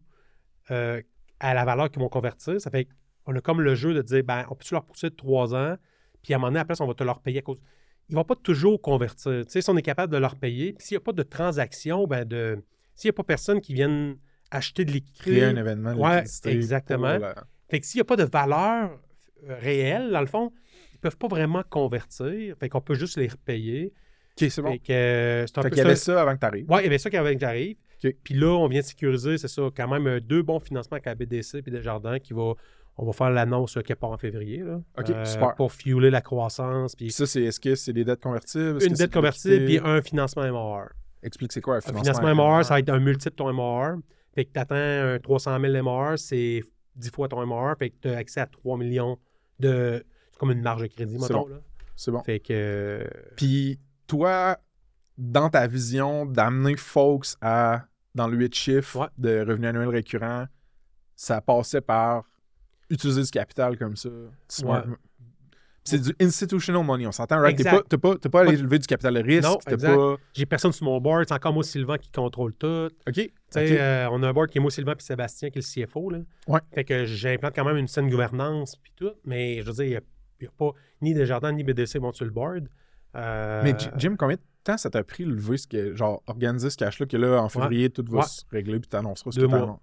euh, à la valeur qu'ils vont convertir. Ça fait qu'on a comme le jeu de dire, ben, on peut-tu leur pousser de trois ans, puis à un moment donné, après, on va te leur payer à cause. Ils ne vont pas toujours convertir. Tu sais, si on est capable de leur payer, puis s'il n'y a pas de transaction, ben, de... s'il n'y a pas personne qui vienne acheter de l'équité, Créer un événement. Ouais, exactement. la- fait que s'il n'y a pas de valeur euh, réelle, dans le fond, ils ne peuvent pas vraiment convertir. Fait qu'on peut juste les repayer. OK, c'est bon. Fait que euh, Fait qu'il y avait ça. avant que tu arrives. Ouais, il y avait ça qui avait que j'arrive. OK. Puis là, on vient de sécuriser, c'est ça, quand même euh, deux bons financements avec la BDC et Desjardins qui va. On va faire l'annonce euh, qui part en février. Là, OK, Euh, super. Pour fueler la croissance. Puis ça, c'est est-ce que c'est des dettes convertibles? Une dette de convertible, puis un financement MR. Explique c'est quoi un Un financement? financement MR, ça va être un multiple de ton MR. Fait que tu attends un 300 000 MR, c'est 10 fois ton MR. Fait que tu as accès à 3 millions de. C'est comme une marge de crédit, C'est mettons. bon. Là. C'est bon. Fait que. Puis toi, dans ta vision d'amener folks à dans le 8 chiffres Ouais. de revenus annuels récurrents, ça passait par utiliser du capital comme ça. Ouais. C'est du institutional money, on s'entend, right? T'es pas, t'as pas, t'as pas allé lever du capital de risque. Non, t'as exact. pas. J'ai personne sur mon board. C'est encore moi, Sylvain, qui contrôle tout. OK. Euh, on a un board qui est moi, Sylvain, puis Sébastien, qui est le CFO. Là. Ouais. Fait que j'implante quand même une saine gouvernance, puis tout. Mais je veux dire, il n'y a, pas ni Desjardins ni BDC vont sur le board. Euh, Mais Jim, combien de temps ça t'a pris lever ce que, genre, organiser ce cash-là que là, en février, tout va Ouais. se régler puis t'annonceras ce Deux que t'as mois.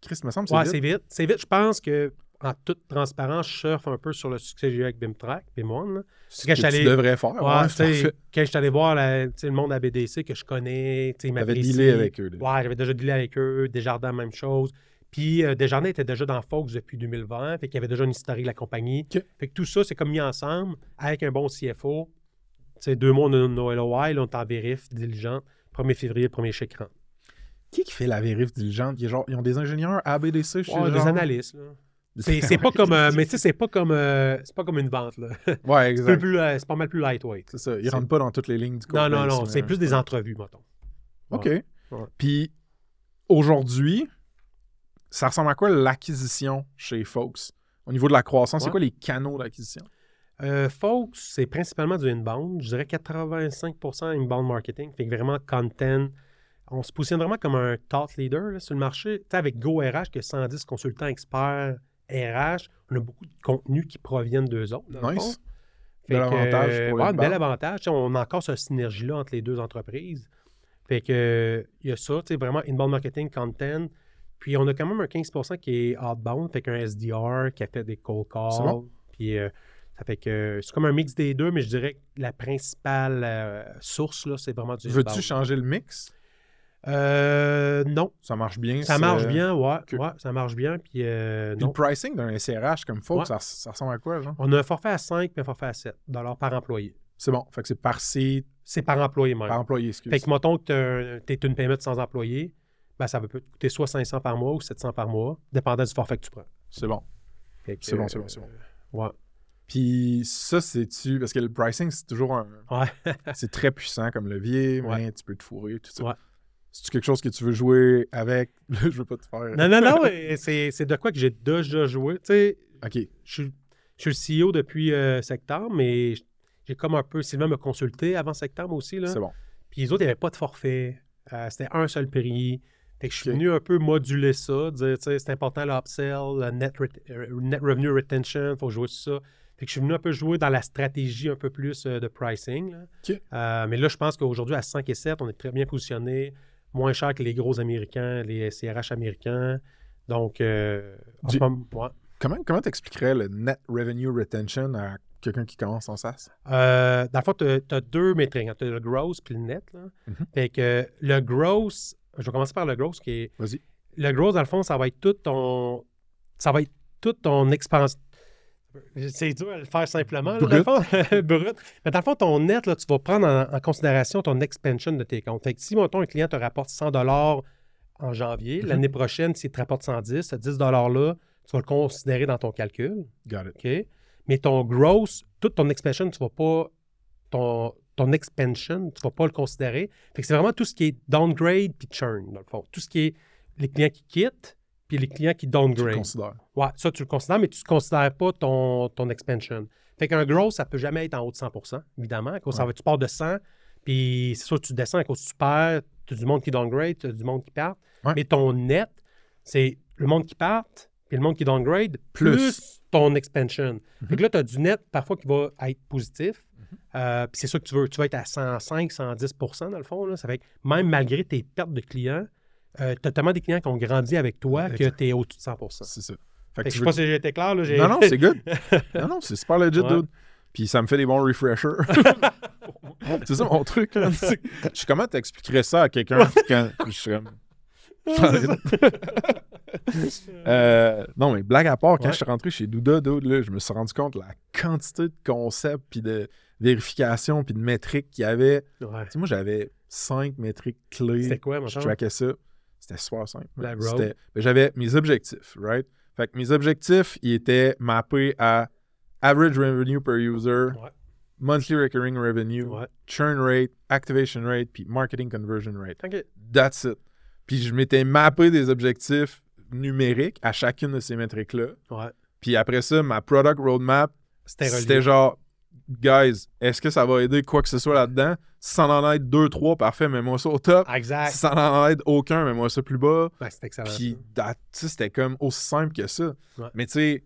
Chris, me semble que Ouais, c'est c'est vite. vite. C'est vite. Je pense que en toute transparence, je surfe un peu sur le succès que j'ai eu avec BIMTrack, BIM1. là. Ce que je tu devrais faire. Ouais, ouais, quand je suis allé voir la- le monde à BDC que je connais, tu sais, ils m'apprécient. dealé avec eux. déjà. Ouais, j'avais déjà dealé avec eux. Desjardins, même chose. Puis euh, Desjardins était déjà dans Fox depuis 2020, fait qu'il y avait déjà une historique de la compagnie. Fait que tout ça, c'est comme mis ensemble avec un bon CFO. Tu sais, deux mois de nos LOI, là, on est en vérif, diligent. 1er février, premier chèque rentre. Qui qui fait la vérif diligente? Il y a genre, ils ont des ingénieurs ABDC chez Ouais, des genre- analystes, là. C'est pas comme. euh, mais tu sais, c'est pas comme. euh, c'est pas comme une vente, là. Ouais, C'est exact. euh, c'est pas mal plus lightweight. C'est ça. Ils rentrent pas dans toutes les lignes du Non, non, corporate, non. C'est plus des entrevues, mettons. OK. Ouais. Puis aujourd'hui, ça ressemble à quoi l'acquisition chez Folks? Au niveau de la croissance, c'est quoi les canaux d'acquisition? Fox, c'est principalement du inbound. Je dirais 85% inbound marketing. Fait que vraiment content. On se positionne vraiment comme un thought leader là, sur le marché. Tu sais, avec GoRH, qui a 110 consultants experts RH, on a beaucoup de contenus qui proviennent d'eux autres. dans le fond. Nice. Fait Bel que, avantage euh, pour ouais, un bel avantage. Sais, On a encore cette synergie-là entre les deux entreprises. Fait que euh, il y a ça, tu sais, vraiment inbound marketing, content. Puis on a quand même un 15% qui est outbound, fait qu'un SDR qui a fait des cold calls. C'est bon. Puis euh, ça fait que c'est comme un mix des deux, mais je dirais que la principale euh, source, là, c'est vraiment du Veux-tu changer le mix? Euh, non. Ça marche bien? Ça marche bien, ouais. que- ouais, ça marche bien. Puis euh, Puis le pricing d'un SRH comme Folks, Ouais. ça, ça ressemble à quoi, genre? On a un forfait à 5 et un forfait à 7 par employé. C'est bon. Fait que c'est par site, C'est par employé même. par employé, excuse. Fait que, mettons que tu es une PME sans employé, ben, ça va peut te coûter soit 500 par mois ou 700 par mois, dépendant du forfait que tu prends. C'est bon. C'est bon, c'est bon, c'est bon. Ouais. Puis ça, c'est-tu... Parce que le pricing, c'est toujours un... Ouais. c'est très puissant comme levier, Ouais. mais tu peux te fourrer, tout ça. Ouais. C'est-tu quelque chose que tu veux jouer avec? Je veux pas te faire... non, non, non, c'est c'est de quoi que j'ai déjà joué. Tu sais, OK. je suis le CEO depuis euh, septembre, mais j'ai comme un peu. Sylvain m'a consulté avant septembre aussi. Là. C'est bon. Puis les autres, il n'y avait pas de forfait. Euh, C'était un seul prix. Fait que je suis venu un peu moduler ça, dire, tu sais, c'est important l'upsell, le net, ret- euh, net revenue retention, il faut jouer sur ça. Fait que je suis venu un peu jouer dans la stratégie un peu plus euh, de pricing. là. Euh, mais là, je pense qu'aujourd'hui, à 5 et 7, on est très bien positionné, moins cher que les gros Américains, les CRH américains. Donc, euh, en Du- ce moment, ouais. Comment comment t'expliquerais le net revenue retention à quelqu'un qui commence en SaaS? Euh, dans le fond, tu as, deux métriques. Tu as le gross puis le net. Là. Mhm. Fait que le gross, je vais commencer par le gross qui est. Vas-y. Le gross, dans le fond, ça va être tout ton. Ça va être toute ton expansion. C'est dur à le faire simplement. là, dans le fond. Brut. Mais dans le fond, ton net, là, tu vas prendre en, en considération ton expansion de tes comptes. Fait que si, mettons, un client te rapporte 100 en janvier, Mhm. l'année prochaine, s'il te rapporte 110, ce 10 $-là, tu vas le considérer dans ton calcul. Got it. Mais ton gross, toute ton expansion, tu ne vas pas. Ton, ton expansion, tu ne vas pas le considérer. Fait que c'est vraiment tout ce qui est downgrade puis churn, dans le fond. Tout ce qui est les clients qui quittent puis les clients qui Tu le downgrade. considères. Ouais, ça, tu le considères, mais tu ne considères pas ton, ton expansion. Fait qu'un gross, ça peut jamais être en haut de 100% évidemment. Cause ça va, tu pars de 100, puis c'est sûr, tu descends à cause que tu perds, tu as du monde qui downgrade, tu as du monde qui part. Ouais. Mais ton net, c'est le monde qui part, puis le monde qui downgrade, Plus. plus, ton expansion. Mhm. Fait que là, tu as du net parfois qui va être positif. Euh, puis c'est ça que tu veux. Tu vas être à 105, 110% dans le fond. Là. Ça fait que même malgré tes pertes de clients, euh, tu as tellement des clients qui ont grandi avec toi que tu es au-dessus de 100% C'est ça. Fait Fait que je veux- sais pas si été clair. Là, Non, non, c'est good. non, non, c'est super legit, Ouais. dude. Puis ça me fait des bons refreshers. c'est ça mon truc. là. Je sais comment t'expliquerais ça à quelqu'un quand je suis comme... Euh, non, mais blague à part, quand Ouais. je suis rentré chez Douda, dude, là, je me suis rendu compte de la quantité de concepts, puis de vérification, puis de métriques qu'il y avait. Ouais. Tu sais, moi, j'avais cinq métriques clés. C'était quoi, Je maintenant? trackais ça. C'était super simple. La road. C'était- ben, J'avais mes objectifs, right? Fait que mes objectifs, ils étaient mappés à average revenue per user, Ouais. monthly recurring revenue, Ouais. churn rate, activation rate, puis marketing conversion rate. OK. That's it. Puis je m'étais mappé des objectifs numériques à chacune de ces métriques-là. Ouais. Puis après ça, ma product roadmap, c'était genre, guys, est-ce que ça va aider quoi que ce soit là-dedans? Si ça en aide deux, trois, parfait, mets-moi ça au top. Exact. Si ça en aide aucun, mets-moi ça plus bas. Ouais, excellent. Puis, that- tu sais, c'était comme aussi simple que ça. Ouais. Mais tu sais,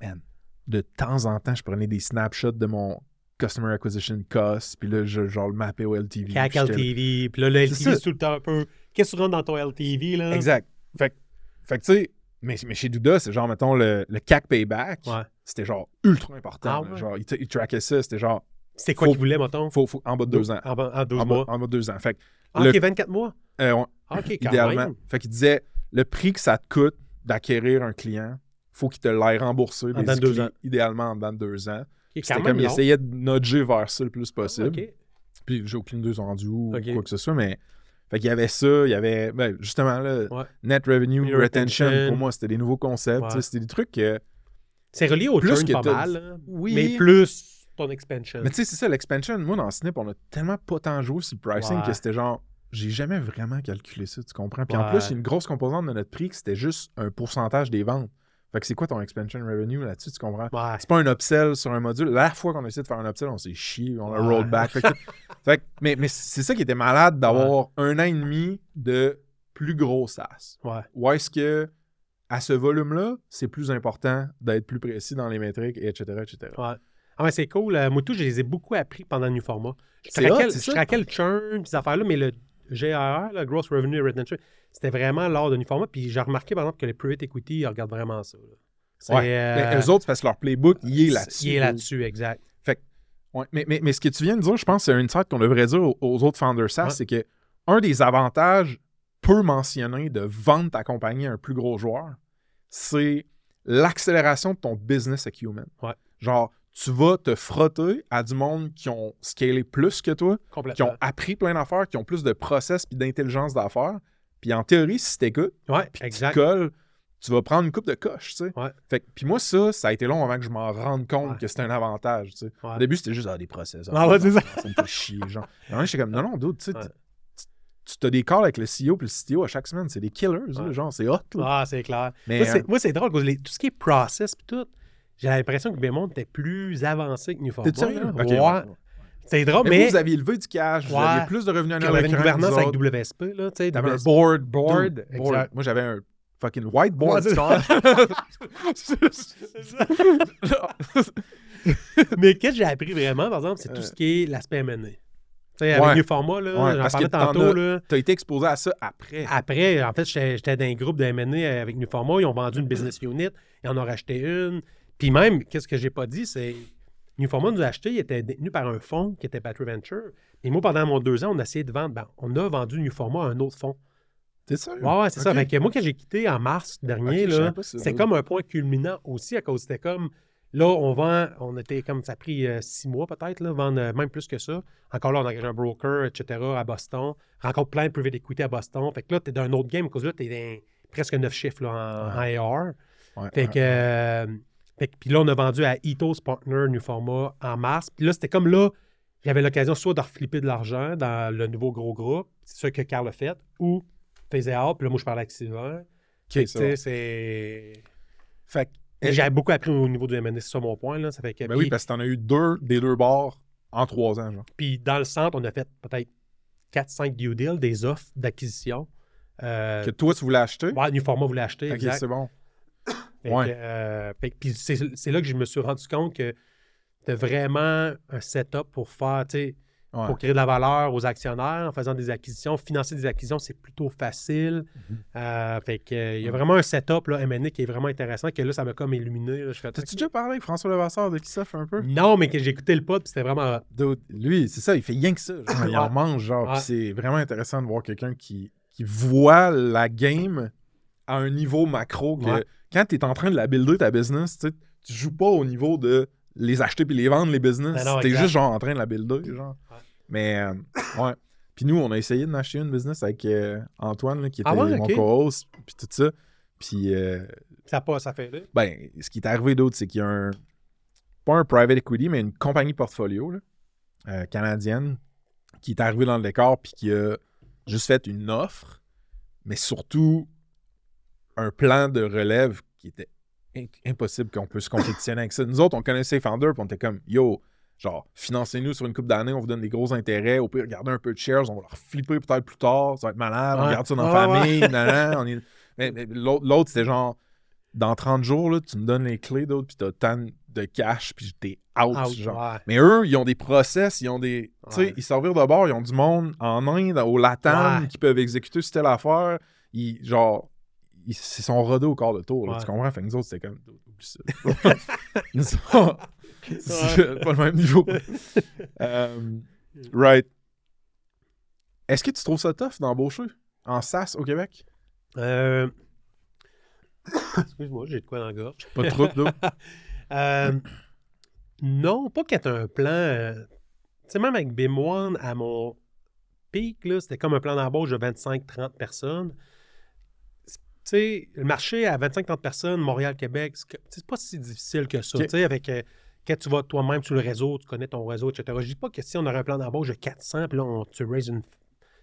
man, de temps en temps, je prenais des snapshots de mon Customer Acquisition Cost, puis là, je genre le mappais au LTV. CAC LTV. Puis là, le LTV, c'est tout le temps un peu. Qu'est-ce que tu rentres dans ton LTV, là? Exact. Fait, fait que tu sais, mais, mais chez Douda, c'est genre, mettons, le, le CAC payback, Ouais. c'était genre ultra important. Ah ouais? Genre, il, t- il trackait ça, c'était genre C'est quoi qu'ils voulaient, mettons? faut, faut- en bas de deux ans. En, bas- 12 En mois. en bas de deux ans. Fait Ah, le- OK, 24 mois. euh, on- Ah, OK, quand idéalement. même. Fait qu'il disait le prix que ça te coûte d'acquérir un client, faut qu'il te l'aille remboursé. En de deux ans. Idéalement en dedans de deux ans. C'était quand comme il essayait de nudger vers ça le plus possible. OK. Puis j'ai aucune idée, ils où, Ok. ou quoi que ce soit, mais. Fait qu'il y avait ça, il y avait. ben, justement, là, Ouais. Net Revenue Retention, retention. pour moi, c'était des nouveaux concepts. Ouais. C'était des trucs que. C'est relié au Plus que pas mal, hein, Oui. mais plus ton expansion. Mais tu sais, c'est ça, l'expansion. Moi, dans Snip, on a tellement pas tant joué sur le pricing Ouais. que c'était genre. J'ai jamais vraiment calculé ça, tu comprends? Puis en plus, il y a une grosse composante de notre prix que c'était juste un pourcentage des ventes. Fait que c'est quoi ton expansion revenue là-dessus, tu comprends? Ouais. C'est pas un upsell sur un module. La fois qu'on a essayé de faire un upsell, on s'est chié, on a Ouais. rolled back. Fait que- fait que- mais mais c'est ça qui était malade d'avoir un an et demi de plus gros SaaS. Ouais. Ou est-ce que à ce volume-là, c'est plus important d'être plus précis dans les métriques, et etc., etc. Ouais. Ah, mais c'est cool. Euh, moi, tout, je les ai beaucoup appris pendant le New Format. Je traquais le churn, ces affaires-là, mais le GRR, le Gross Revenue Retention, c'était vraiment de New Format. Puis j'ai remarqué, par exemple, que les private equity, ils regardent vraiment ça. là. Ouais. euh, Mais eux autres, parce que leur playbook, il est là-dessus. Il est là-dessus, exact. Ouais, mais, mais, mais ce que tu viens de dire, je pense que c'est un insight qu'on devrait dire aux, aux autres founders SaaS, Ouais. c'est que un des avantages peu mentionnés de vendre ta compagnie à un plus gros joueur, c'est l'accélération de ton business acumen. Ouais. Genre, tu vas te frotter à du monde qui ont scalé plus que toi, qui ont appris plein d'affaires, qui ont plus de process puis d'intelligence d'affaires. Puis en théorie, si t'écoutes, Ouais, puis tu colles, tu vas prendre une coupe de coche, tu sais. Ouais. Fait que- puis moi, ça, ça a été long avant que je m'en rende compte Ouais. que c'était un avantage, tu sais. Au début, c'était juste ah, des process. Ah ouais, c'est ça. Ça me fait chier, genre. Et j'étais comme, non, non, dude, tu sais, tu- des calls avec le CEO puis le CTO à chaque semaine. C'est des killers, là, genre, c'est hot, là. Ah, c'est clair. Mais, Moi, c'est, euh, drôle, parce que les- tout ce qui est process puis tout, j'ai l'impression que Bémont était plus avancé que New Format. T'es sérieux? Ouais. ouais. C'est drôle, Mais, mais, vous, vous aviez levé du cash, vous Ouais. aviez plus de revenus annuels avait une gouvernance avec. WSP, là, tu sais. T'avais un board, board, dude, exact. Moi, j'avais un fucking whiteboard. Tu mais qu'est-ce que j'ai appris vraiment, par exemple, c'est tout ce qui est l'aspect M&A. Tu sais, avec Ouais. Là, Ouais, j'en parlais tantôt, as- là. T'as été exposé à ça après. Après, en fait, j'étais j'étais dans un groupe de M&A avec New Format. Ils ont vendu une business unit. Ils en ont racheté une. Puis même, qu'est-ce que j'ai pas dit, c'est New Format nous a acheté. Il était détenu par un fonds qui était Battery Venture. Et moi, pendant mon deux ans, on a essayé de vendre. ben, on a vendu New Format à un autre fonds. T'es sérieux? Ouais, ouais, c'est ça. Fait que moi, quand j'ai quitté en mars dernier, là, ça, là. comme un point culminant aussi à cause c'était comme. Là, on vend, on était comme ça a pris euh, six mois peut-être, là, vendre euh, même plus que ça. Encore là, on a engagé un broker, etc. à Boston. Rencontre plein de private equity à Boston. Fait que là, tu es dans un autre game, que là, tu es dans presque neuf chiffres là, en, en AR. Ouais, Fait ouais. que, euh, fait que- puis là, on a vendu à Ethos Partner New Format en mars. Puis là, c'était comme là, j'avais l'occasion soit de reflipper de l'argent dans le nouveau gros groupe, c'est ça que Carl a fait, ou faisait. Puis là, moi, je parlais avec Sylvain. C'est. Fait J'ai beaucoup appris au niveau du M&A, c'est ça mon point. Là. Ça fait que, Ben oui, parce que t'en as eu deux des deux bars en trois ans, genre. puis dans le centre, on a fait peut-être 4-5 due deals, des offres d'acquisition. Euh, Que toi, tu voulais acheter? ouais, New Format voulait acheter. ok, c'est bon. Ouais. euh, puis c'est là que je me suis rendu compte que tu vraiment un setup pour faire, tu Ouais. pour créer de la valeur aux actionnaires en faisant des acquisitions. Financer des acquisitions, c'est plutôt facile. Mhm. Euh, fait que, euh, il y a vraiment un setup là, M&A qui est vraiment intéressant, que là, ça m'a comme illuminé. T'as-tu déjà parlé avec François Levasseur de qui ça fait un peu? Non, mais que j'ai écouté le pod, c'était vraiment... Lui, c'est ça, il fait rien que ça. genre, il en mange, genre. Ouais. c'est vraiment intéressant de voir quelqu'un qui, qui voit la game à un niveau macro. Que Ouais. Quand tu es en train de la builder, ta business, tu joues pas au niveau de les acheter puis les vendre, les business. Ben T'es juste genre en train de la builder, genre. Ouais. Mais, euh, ouais. Puis nous, on a essayé de acheter une business avec euh, Antoine, là, qui était Ah ouais, mon co-host, puis tout ça. Puis, euh, Ça passe, ça fait là. ben, ce qui est arrivé d'autre, c'est qu'il y a un. Pas un private equity, mais une compagnie portfolio là, canadienne qui est arrivée dans le décor puis qui a juste fait une offre, mais surtout un plan de relève qui était impossible qu'on puisse compétitionner avec ça. Nous autres, on connaissait Founder puis on était comme Yo, genre, financez-nous sur une coupe d'années, on vous donne des gros intérêts, au pire, gardez un peu de shares, on va leur flipper peut-être plus tard, ça va être malade, on Ouais. garde ça dans Ouais, la famille, nan, nan, on est- mais, mais l'autre, l'autre, c'était genre, dans 30 jours, là, tu me donnes les clés d'autres, puis t'as tant de cash, puis t'es out, Out, genre. ouais. Mais eux, ils ont des process, ils ont des. Tu sais, Ouais. ils servirent de bord, ils ont du monde en Inde, au Latam, Ouais. qui peuvent exécuter cette telle affaire. Ils, genre, il- c'est son rodé au quart de tour. là, Ouais. Tu comprends? Fait que nous autres, c'était comme. C'est pas le même niveau. Euh, right. Est-ce que tu trouves ça tough d'embaucher en SAS au Québec? Euh, Excuse-moi, j'ai de quoi dans la gorge. Pas de trouble, là. Euh, non, pas qu'il y ait un plan. euh, tu sais, même avec BIM1, à mon pic, là, c'était comme un plan d'embauche de 25-30 personnes. Sais, le marché à 25-30 personnes, Montréal-Québec, c'est pas si difficile que ça. Ok. Tu sais, avec. euh, quand tu vas toi-même sur le réseau, tu connais ton réseau, etc. Je dis pas que si on aurait un plan d'embauche de 400, puis là, on- tu raises, une,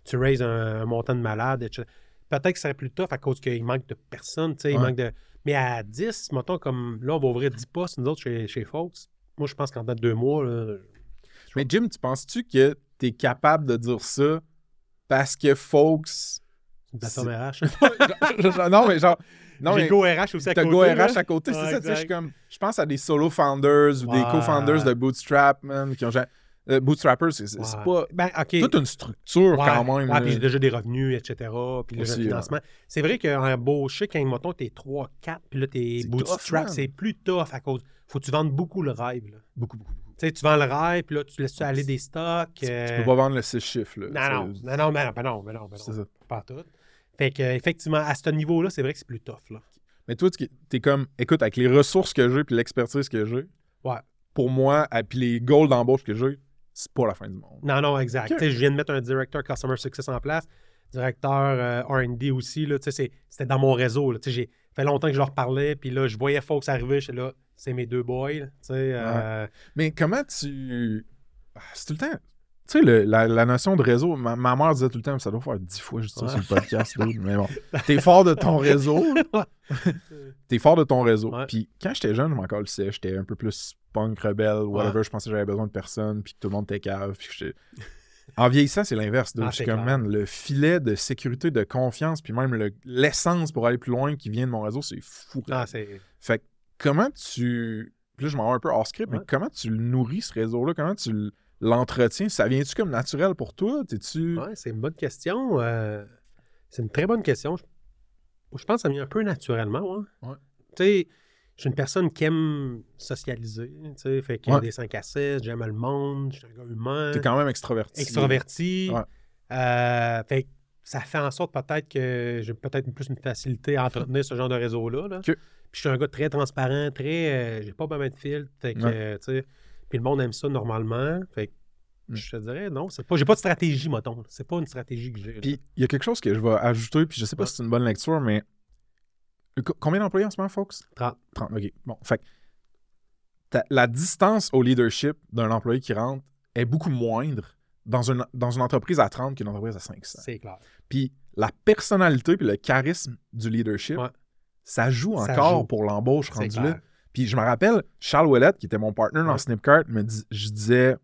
tu raises un, un montant de malade, etc. Peut-être que ce serait plus tough à cause qu'il manque de personnes, tu sais, il manque de... Mais à 10, mettons, comme là, on va ouvrir 10 postes, nous autres, chez, chez Fox. Moi, je pense qu'en de deux mois, là, Mais Jim, tu penses-tu que tu es capable de dire ça parce que folks. Une plateforme RH. non, mais genre. Non, mais Go RH aussi à côté. Go. RH à côté, c'est Ouais, ça, tu sais, je comme. Je pense à des solo founders ou des Ouais. co-founders de Bootstrap, man, qui ont. euh, Bootstrappers, c'est Ouais. pas. Ben, OK. Toute une structure Ouais, quand même. ouais, là. puis j'ai déjà des revenus, etc. Puis le financement. C'est vrai qu'embaucher, quand, mettons, t'es 3, 4, puis là, t'es bootstrap, c'est plus tough à cause. Faut que tu vendes beaucoup le rêve. là. Beaucoup, beaucoup. Tu sais, tu vends le rêve, puis là, tu laisses aller des stocks. Tu, tu euh, peux pas vendre le 6 chiffres, là. Non, non, non, non, ben non, ben non, ben non, ben C'est non, ça. pas tout. Fait que, effectivement, à ce niveau-là, c'est vrai que c'est plus tough, là. Mais toi, tu es comme, écoute, avec les ressources que j'ai puis l'expertise que j'ai, Ouais. pour moi, et puis les goals d'embauche que j'ai, c'est pas la fin du monde. Non, non, exact. Je viens de mettre un directeur Customer Success en place, directeur euh, R&D aussi. C'était dans mon réseau. J'ai fait longtemps que je leur parlais, puis là, je voyais Fox arriver, j'étais là, c'est mes deux boys. là, euh, Mais comment tu. Ah, C'est tout le temps. Tu sais, le- la, la notion de réseau, ma, ma mère disait tout le temps, ça doit faire dix fois juste ça Ouais. sur le podcast, dude, mais bon. T'es fort de ton réseau. T'es fort de ton réseau. Ouais. Puis quand j'étais jeune, je m'en calissais, j'étais un peu plus punk, rebelle, whatever. Je pensais que j'avais besoin de personne, puis que tout le monde était cave. Puis En vieillissant, c'est l'inverse. Ah, je comme, man, le filet de sécurité, de confiance, puis même le- l'essence pour aller plus loin qui vient de mon réseau, c'est fou. ah. Fait que comment tu. Puis là, je m'en vais un peu hors script, mais comment tu le nourris, ce réseau-là? Comment tu l- l'entretiens? Ça vient-tu comme naturel pour toi? T'es-tu. Ouais, c'est une bonne question. euh, c'est une très bonne question. Je, je pense que ça vient un peu naturellement. Ouais. Ouais. Tu sais, je suis une personne qui aime socialiser. Tu sais, fait qu'il y a Ouais. des 5 à 7, j'aime le monde, je suis un gars humain. T'es quand même extraverti. extraverti. Euh, fait que ça fait en sorte peut-être que j'ai peut-être plus une facilité à entretenir ce genre de réseau-là. là. Ok. Puis je suis un gars très transparent, très. euh, j'ai pas besoin de filtre. Fait que, euh, tu sais, puis le monde aime ça normalement. Fait que Mm. je te dirais, non, c'est pas. J'ai pas de stratégie, mettons. C'est pas une stratégie que j'ai. Puis il y a quelque chose que je vais ajouter, puis je sais pas Ouais. si c'est une bonne lecture, mais. Co- Combien d'employés en ce moment, Fox? 30. 30. OK. Bon, fait la distance au leadership d'un employé qui rentre est beaucoup moindre dans une, dans une entreprise à 30 qu'une entreprise à 500. C'est clair. Puis la personnalité puis le charisme du leadership, Ouais. ça joue Ça encore joue. pour l'embauche rendu clair. là. Puis je me rappelle, Charles Ouellette, qui était mon partner dans Ouais. Snipcart, me dis- je disais,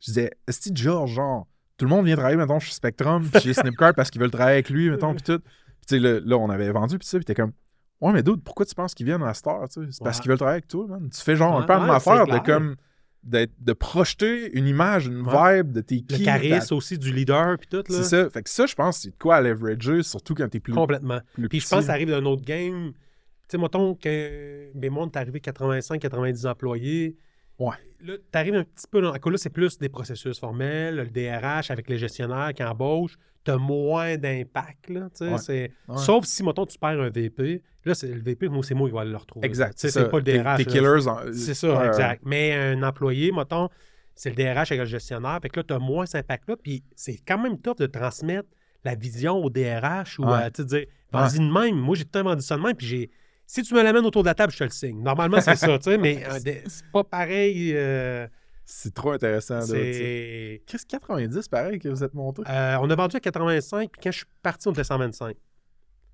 je disais, est-ce que George, genre, tout le monde vient travailler, mettons, chez Spectrum, puis chez Snipcart parce qu'ils veulent travailler avec lui, mettons, puis tout. Puis tu sais, là, là, on avait vendu, puis ça, puis t'es comme, ouais, mais dude, pourquoi tu penses qu'ils viennent à Star, tu sais? C'est parce qu'ils veulent travailler avec toi, man. Tu fais genre un peu la même affaire de comme, de projeter une image, une Ouais. vibe de tes Le key, charisme aussi du leader, puis tout. Là. c'est ça. Fait que ça, je pense, c'est de quoi à leverager, surtout quand t'es plus, Complètement. plus Puis je pense que ça arrive d'un autre game. Tu sais, mettons que Bémond, t'es arrivé 85-90 employés. Ouais. Là, t'arrives un petit peu dans. Là, c'est plus des processus formels, le DRH avec les gestionnaires qui embauchent. T'as moins d'impact, là. tu Ouais. c'est- Ouais. Sauf si, mettons, tu perds un VP. Là, c'est le VP, moi, c'est moi qui vais aller le retrouver. Exact. Tu c'est pas le DRH. Tes là. killers. en- C'est ça, exact. Mais un employé, mettons, c'est le DRH avec le gestionnaire. Fait que là, tu as moins cet impact-là. Puis c'est quand même top de transmettre la vision au DRH ou à, tu sais, dire, vas-y de même. Moi, j'ai temps vendu ça de même. Puis j'ai. Si tu me l'amènes autour de la table, je te le signe. Normalement, c'est ça, tu sais, mais euh, c'est pas pareil. euh, C'est trop intéressant. c'est. Qu'est-ce que 90, pareil, que vous êtes monté? Euh, on a vendu à 85, puis quand je suis parti, on était 125.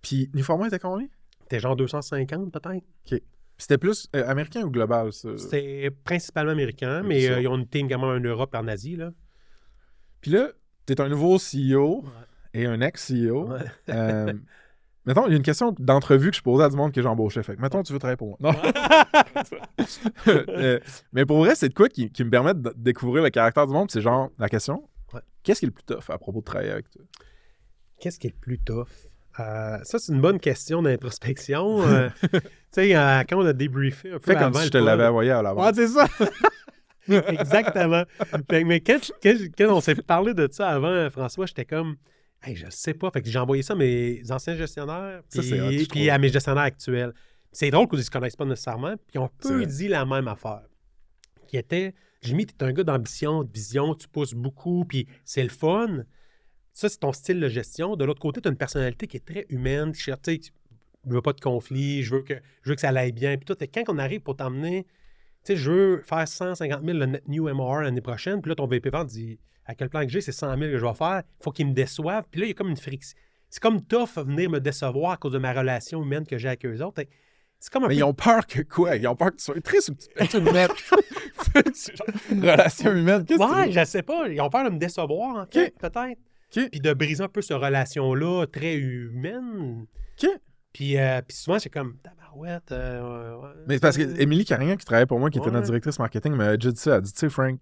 Puis, Uniforme était combien? C'était genre 250, peut-être. Puis C'était plus euh, américain ou global, ça? C'était principalement américain, Ok, mais ils ont une team quand même en Europe et en Asie, là. Puis là, t'es un nouveau CEO Ouais. et un ex-CEO. Ouais. Mettons, il y a une question d'entrevue que je posais à du monde que j'embauchais. Fait que, mettons, tu veux travailler pour moi. Non. Euh, mais pour vrai, c'est de quoi qui, qui me permet de découvrir le caractère du monde? C'est genre, la question, Ouais. qu'est-ce qui est le plus tough à propos de travailler avec toi? Qu'est-ce qui est le plus tough? Euh, ça, c'est une bonne question d'introspection. Euh, tu sais, euh, quand on a débriefé un peu Fais comme si je te l'avais envoyé à l'avant. Ouais, c'est ça. Exactement. Fait que, mais quand, je- quand je- quand on s'est parlé de ça avant, François, j'étais comme, hey, je sais pas. Fait que j'ai envoyé ça à mes anciens gestionnaires, puis, à mes gestionnaires actuels. C'est drôle qu'ils ne se connaissent pas nécessairement, puis ils ont C'est peu vrai. dit la même affaire. Qui était, Jimmy, tu es un gars d'ambition, de vision, tu pousses beaucoup, puis c'est le fun. Ça, c'est ton style de gestion. De l'autre côté, tu as une personnalité qui est très humaine. Tu sais, je veux pas de conflit, je veux que, je veux que ça aille bien. Puis. Et quand on arrive pour t'emmener, tu sais, je veux faire 150 000 le net new MR l'année prochaine. Puis là, ton VP vente dit à quel plan que j'ai, c'est 100 000 que je vais faire. Il faut qu'il me déçoive. Puis là, il y a comme une friction. C'est comme tough venir me décevoir à cause de ma relation humaine que j'ai avec eux autres. C'est comme un Mais peu ils ont peur que quoi? Ils ont peur que tu sois triste ou que tu relation humaine. Qu'est-ce que Ouais, je sais pas. Ils ont peur de me décevoir, en fait, peut-être. Puis de briser un peu cette relation-là très humaine. Ok. Puis, euh, puis souvent, c'est comme, tabarouette. euh, ouais, ouais, Mais c'est parce que Émilie Carignan, qui travaillait pour moi, qui était notre directrice marketing, m'a déjà dit ça. Elle a dit, tu sais, Frank,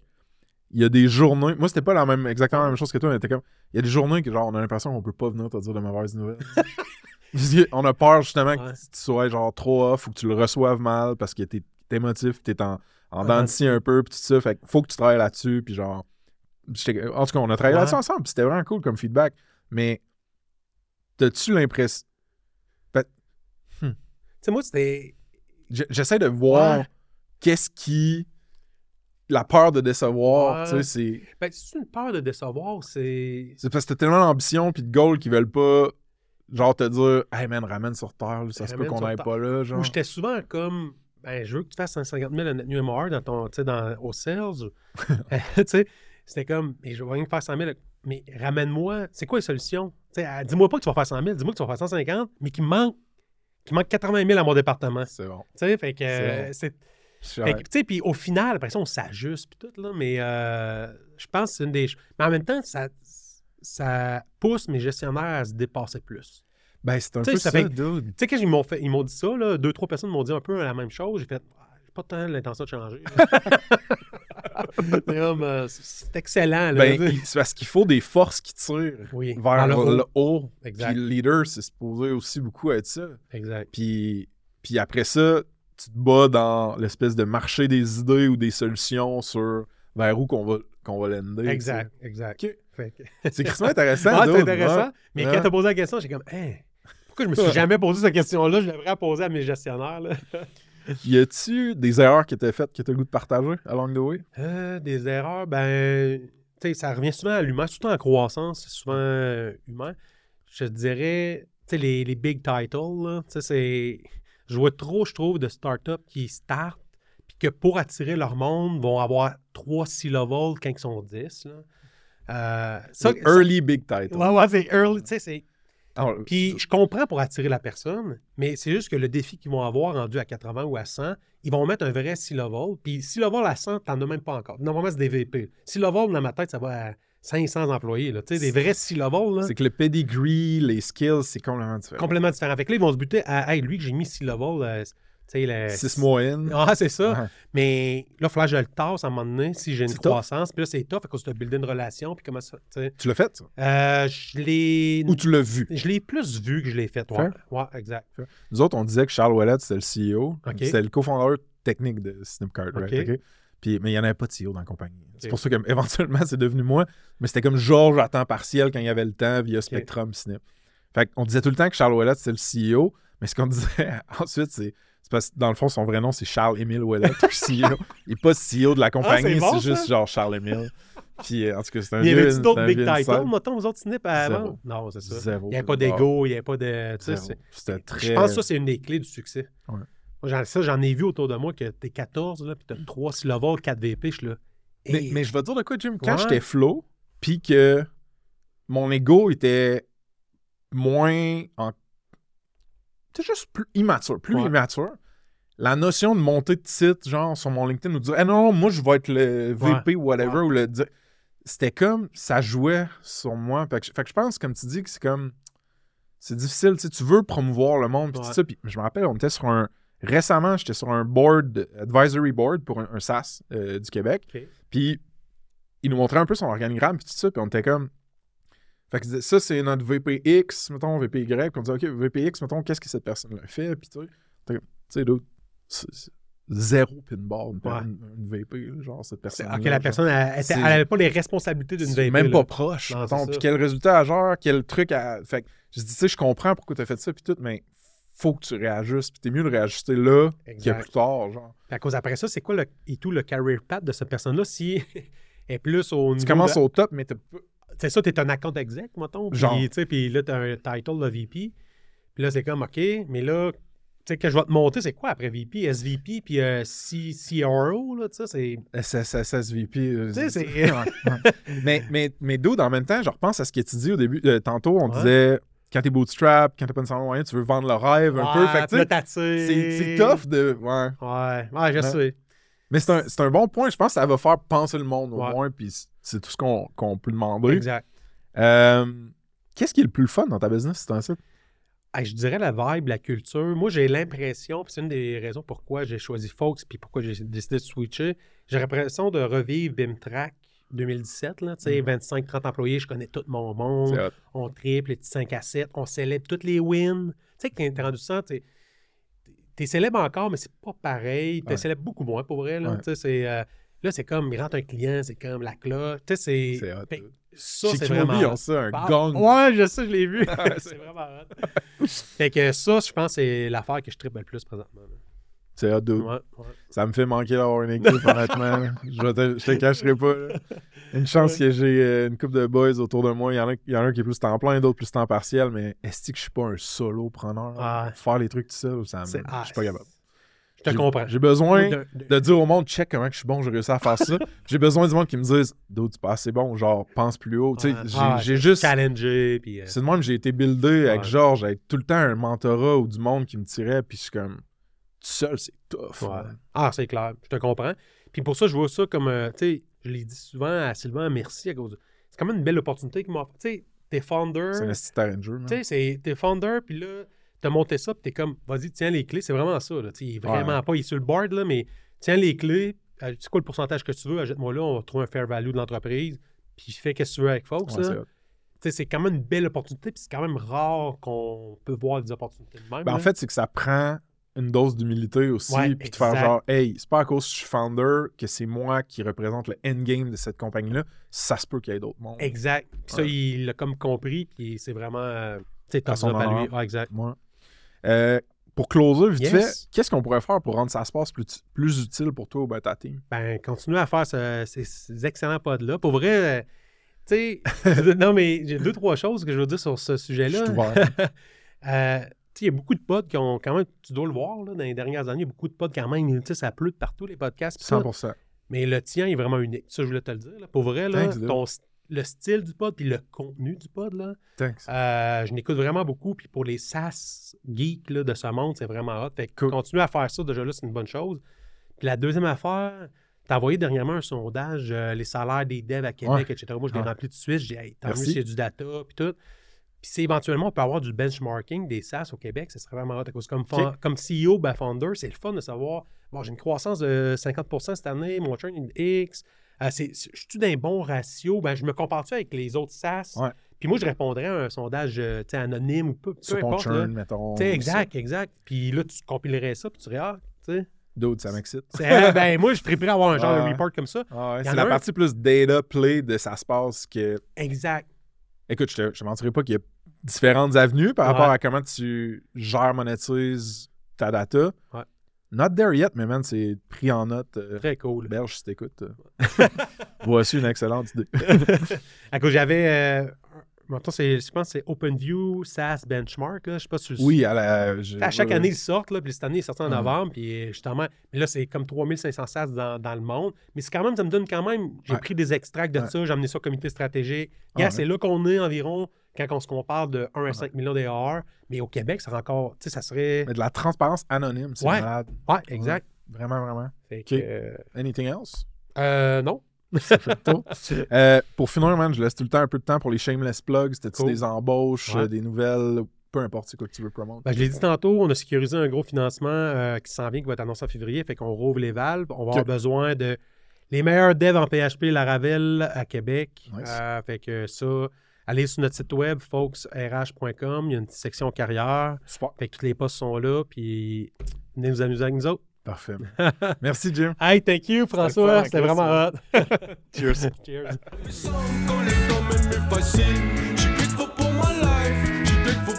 il y a des journées. Moi, c'était pas la même, exactement la même chose que toi. On était comme, il y a des journées que, genre, on a l'impression qu'on peut pas venir te dire de mauvaises nouvelles. On a peur, justement, Ouais. que tu sois, genre, trop off ou que tu le reçoives mal parce que t'es t'es émotif, t'es en, en Ouais. dents de scie un peu, puis tout ça. Fait faut que tu travailles là-dessus, puis genre. En tout cas, on a travaillé Ouais. là-dessus ensemble, c'était vraiment cool comme feedback. Mais, t'as-tu l'impression. Tu sais, moi, c'était. Je- J'essaie de voir qu'est-ce qui. La peur de décevoir, Ouais. tu sais, c'est. Ben, c'est une peur de décevoir, c'est. C'est parce que t'as tellement d'ambition puis de goals qu'ils veulent pas, genre, te dire, hey man, ramène sur terre, là, ça se peut qu'on sur aille terre. pas là, genre. Où j'étais souvent comme, ben, je veux que tu fasses 150 000 en net new MR dans ton, tu dans, au sales. Tu sais, c'était comme, mais je vais rien faire 100 000. Mais ramène-moi, c'est quoi les solutions? Tu sais, dis-moi pas que tu vas faire 100 000, dis-moi que tu vas faire 150, mais qu'il manque, qu'il manque 80 000 à mon département. Tu C'est bon. sais, fait que, C'est euh, puis au final, après ça, on s'ajuste, puis tout, là, mais euh, je pense que c'est une des choses. Mais en même temps, ça, ça pousse mes gestionnaires à se dépasser plus. Ben, c'est un Tu sais, peu ça ça, fait- dude. Tu sais, quand ils m'ont, fait, ils m'ont dit ça, là, deux, trois personnes m'ont dit un peu la même chose, j'ai fait, Ah, j'ai pas tant l'intention de changer. C'est euh, c'est- excellent, là. Ben, c'est parce qu'il faut des forces qui tirent oui, vers le haut. Exact. Puis le leader, c'est supposé aussi beaucoup être ça. Exact. Puis, puis après ça, tu te bats dans l'espèce de marché des idées ou des solutions sur vers où qu'on va, qu'on va l'ender. Exact, exact. Que- C'est extrêmement intéressant. Ah, c'est intéressant. ouais. Mais Ouais. quand tu as posé la question, j'ai comme, Hein, pourquoi je me suis jamais posé cette question-là? Je devrais la poser à mes gestionnaires. Là. Y a-tu des erreurs qui étaient faites que tu as le goût de partager along the way? Euh, des erreurs, ben, tu sais, ça revient souvent à l'humain, surtout en croissance, c'est souvent euh, humain. Je te dirais, tu sais, les, les big titles, là, tu sais, c'est. Je vois trop, je trouve, de startups qui startent, puis que pour attirer leur monde, vont avoir 3 C-level quand ils sont 10. Là. Euh, ça, early big title. ouais, ouais, c'est early, tu sais, c'est. Ah, Puis je comprends pour attirer la personne, mais c'est juste que le défi qu'ils vont avoir rendu à 80 ou à 100, ils vont mettre un vrai C-level. Puis C-level à 100, t'en as même pas encore. Normalement, c'est des VP. C-level, dans ma tête, ça va à 500 employés. Là. Tu sais, des vrais C-level, là, c'est que le pedigree, les skills, c'est complètement différent. complètement différent. Fait que là, ils vont se buter à Hey, lui que j'ai mis C-level, euh, tu Six mois in. Ah, c'est ça. Ouais. Mais là, il faudra que je le tasse à un moment donné si j'ai une croissance. Puis là, c'est tough à cause de builder une relation. Puis comment ça, tu. Tu l'as fait, ça? Euh, je l'ai... Ou tu l'as vu? Je l'ai plus vu que je l'ai fait. Ouais, Fair. ouais exact. Nous autres, on disait que Charles Ouellet, c'était le CEO. Ok. C'était le cofondateur technique de Snipcart, right? Ok. Puis, mais il n'y en avait pas de CEO dans la compagnie. C'est pour ça qu'éventuellement, c'est devenu moi. Mais c'était comme Georges à temps partiel quand il y avait le temps via Spectrum Snip. Fait qu'on disait tout le temps que Charles Ouellet, c'était le CEO. Mais ce qu'on disait ensuite, c'est c'est parce que dans le fond, son vrai nom, c'est Charles-Émile Ouellet, le CEO. Il n'est pas CEO de la compagnie, Ah, c'est bon, c'est juste genre Charles-Émile. Puis euh, en tout cas, c'est un Il y avait-tu d'autres c'est big titles, mettons, aux autres Snip avant? Non, c'est ça. Zéro. Il n'y avait pas d'ego, il n'y avait pas de. c'est- C'était très... Je pense que ça, c'est une des clés du succès. Ouais. Moi, j'en- ça, j'en ai vu autour de moi que t'es 14, là, puis t'as 3 C-level, 4 VP, je suis là. Mais, Hey, mais je vais te dire de quoi, Jim? Quand Ouais. j'étais flow, puis que mon ego était moins en. Juste plus immature, plus Ouais. immature. La notion de monter de titre, genre sur mon LinkedIn, ou de dire, ah non, non, moi je vais être le VP ou whatever, ou le. C'était comme, ça jouait sur moi. Fait que, je- fait que je pense, comme tu dis, que c'est comme. C'est difficile, tu sais, tu veux promouvoir le monde, puis tout Ouais. ça. Puis je me rappelle, on était sur un. Récemment, j'étais sur un board, advisory board pour un, un SaaS euh, du Québec. Puis il nous montrait un peu son organigramme puis tout ça, puis on était comme Fait que ça, c'est notre VPX, mettons, VPY. Puis on dit, OK, VPX, mettons, qu'est-ce que cette personne-là fait? Puis tu sais, d'autres, zéro pinball, une, Ouais. une, une VP, genre, cette personne. ok, la personne, elle, elle, C'est- elle avait pas les responsabilités d'une VP. même là. pas proche. Puis quel résultat à genre, quel truc à. Fait que je dis, tu sais, je comprends pourquoi tu as fait ça, puis tout, mais faut que tu réajustes. Puis t'es mieux de réajuster là Exact. plus tard, genre. Puis à cause après ça, c'est quoi le, et tout le career path de cette personne-là si elle est plus au niveau. Tu commences de- au top, mais t'as pas. C'est ça, t'es un account exec, mettons. Puis, Genre. puis là, t'as un title de VP. Puis là, c'est comme, OK, mais là, tu sais, que je vais te monter, c'est quoi après VP, SVP, puis euh, C- CRO, là, tu sais, c'est. SSSVP. euh, Tu sais, c'est- mais, mais, mais dude, en même temps, je repense à ce que tu dis au début. euh, tantôt, on Ouais. disait quand t'es bootstrap, quand t'as pas nécessairement moyen, tu veux vendre le rêve un peu. Fait que, c'est tough de. Ouais. Ouais, ouais, je Ouais. sais. Mais c'est un, un bon point. Je pense que ça va faire penser le monde au moins, puis c'est tout ce qu'on peut demander. Exact. Euh, Qu'est-ce qui est le plus fun dans ta business, c'est? Hey, je dirais la vibe, la culture. Moi, j'ai l'impression, puis c'est une des raisons pourquoi j'ai choisi Fox, puis pourquoi j'ai décidé de switcher. J'ai l'impression de revivre BIMTRAC 2017, là, tu sais, 25-30 employés, je connais tout mon monde. On triple les petits 5 à 7, on célèbre toutes les wins. Tu sais, que t'es rendu ça, t'es célèbre encore, mais c'est pas pareil. T'es Ouais. célèbre beaucoup moins, pour vrai. Là, Ouais. Tu sais, c'est, euh, là, c'est comme, il rentre un client, c'est comme la cloche. Tu sais, c'est... Que ça, c'est vraiment... ont ça, un Ah, gong. Ouais, je sais, je l'ai vu. C'est vraiment hot. fait que ça, je pense, c'est l'affaire que je triple le plus présentement. là. C'est hot. Ouais, ouais. Ça me fait manquer d'avoir une équipe, honnêtement. Je, te, je te cacherai pas. là. Une chance que j'ai euh, une couple de boys autour de moi. Il y en a, il y en a un qui est plus temps plein, d'autres plus temps partiel, mais est-ce que je suis pas un solopreneur? Ouais. Faire les trucs tout seul, ça me... C'est- je ah, suis pas capable. Je te comprends. J'ai besoin De- de- de dire au monde, check comment que je suis bon, j'ai réussi à faire ça. j'ai besoin du monde qui me dise, d'autres, c'est pas assez bon, genre, pense plus haut. Ouais. j'ai, Ah, juste. Challenger, euh, C'est de même que j'ai été buildé avec. Georges, avec tout le temps un mentorat ou du monde qui me tirait, puis je suis comme, seul, c'est tough. Ouais. man. Ah, c'est clair, je te comprends. Puis pour ça, je vois ça comme, euh, tu sais, je l'ai dit souvent à Sylvain, merci à cause de... C'est quand même une belle opportunité qu'il m'a offert. Tu sais, t'es founder, C'est un de jeu, tu sais, c'est- t'es founder, puis là, t'as monté ça, puis t'es comme, vas-y, tiens les clés, c'est vraiment ça, là. Tu il est vraiment Ouais. pas, il est sur le board, là, mais tiens les clés, euh, tu sais quoi le pourcentage que tu veux, achète-moi là, on va trouver un fair value de l'entreprise, puis fais qu'est-ce que tu veux avec Fox, Ouais, là. c'est c'est quand même une belle opportunité, puis c'est quand même rare qu'on peut voir des opportunités de même. Ben, en fait, c'est que ça prend une dose d'humilité aussi, Ouais, puis de faire genre, hey, c'est pas à cause que je suis founder que c'est moi qui représente le endgame de cette compagnie-là. Ça se peut qu'il y ait d'autres mondes. Exact. Puis ça, il l'a comme compris, puis c'est vraiment. euh, Tu sais, À thumbs son à lui. Ah, exact. Ouais. Euh, pour closer, vite Yes. fait, qu'est-ce qu'on pourrait faire pour rendre ça se passe plus, plus utile pour toi ou ben, ta team? Ben, continuez à faire ce- ces, ces excellents pods-là. Pour vrai, euh, tu sais, non, mais j'ai deux, trois choses que je veux dire sur ce Je sujet-là. suis. Euh, tu sais, il y a beaucoup de pods qui ont quand même, tu dois le voir, là, dans les dernières années, il y a beaucoup de pods quand même, tu sais, ça pleut de partout, les podcasts. pis ça. 100%. Mais le tien est vraiment unique. Ça, je voulais te le dire. là. Pour vrai, là, Thanks, ton le style du pod puis le contenu du pod, là, Thanks. Euh, je n'écoute vraiment beaucoup. Puis pour les SaaS geeks là, de ce monde, c'est vraiment hot. Fait que Cool. continuer à faire ça, déjà là, c'est une bonne chose. Puis la deuxième affaire, tu as envoyé dernièrement un sondage, euh, les salaires des devs à Québec, Ouais. etc. Moi, je l'ai Ouais. rempli tout de suite. J'ai dit, hey, tant mieux Merci. s'il y a du data, puis tout. Puis si éventuellement on peut avoir du benchmarking des SaaS au Québec, ce serait vraiment hot. À cause comme, comme CEO, ben founder, c'est le fun de savoir, bon, j'ai une croissance de 50% cette année, mon churn est X. Euh, je suis d'un bon ratio, ben, je me compare-tu avec les autres SaaS? Ouais. Puis moi, je répondrais à un sondage euh, anonyme ou peu, peu Sur ton importe. là. churn, mettons. Ça. exact, exact. Puis là, tu compilerais ça, puis tu dirais, ah, tu sais. Dude, ça m'excite. ah, ben, moi, je triperais avoir un genre de report comme ça. Ah ouais, c'est la un- partie plus data play de ça se passe que. Exact. Écoute, je te, je te mentirai pas qu'il y a différentes avenues par rapport Ouais. à comment tu gères, monétises ta data. Ouais. Not there yet, mais man, c'est pris en note. euh, Très cool. Belge, si t'écoutes. euh. Voici une excellente idée. à cause j'avais. Euh, je pense que c'est OpenView SaaS Benchmark. Là. Je sais pas si Oui, à la. je- À chaque ouais, année, ils sortent, là, puis cette année, ils sortent en Ouais. novembre, puis justement, mais là, c'est comme 3500 SaaS dans, dans le monde. Mais c'est quand même, ça me donne quand même, j'ai Ouais. pris des extracts de Ouais. ça, j'ai amené ça au comité stratégique. Gars, c'est là qu'on est environ quand on se compare de 1 à 5 millions d'AR. Mais au Québec, ça serait encore, tu sais, ça serait. Mais de la transparence anonyme, c'est Ouais. malade. Ouais, exact. Vraiment, vraiment. Fait que, Anything else? euh, non. Ça fait. Euh, pour finir, man, je laisse tout le temps un peu de temps pour les shameless plugs. C'était-tu Cool. des embauches, Ouais. des nouvelles, peu importe c'est quoi que tu veux promouvoir. Ben, je l'ai dit tantôt, on a sécurisé un gros financement euh, qui s'en vient, qui va être annoncé en février. Fait qu'on rouvre les valves. On va avoir besoin de les meilleurs devs en PHP Laravel à Québec. Nice. Euh, fait que ça, allez sur notre site web, folksrh.com. Il y a une section carrière. Super. Fait que tous les postes sont là. Puis venez nous amuser avec nous autres. Parfait. Merci, Jim. Hey, thank you, François. C'était vraiment hot. Cheers. Cheers.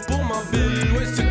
Pour ma vie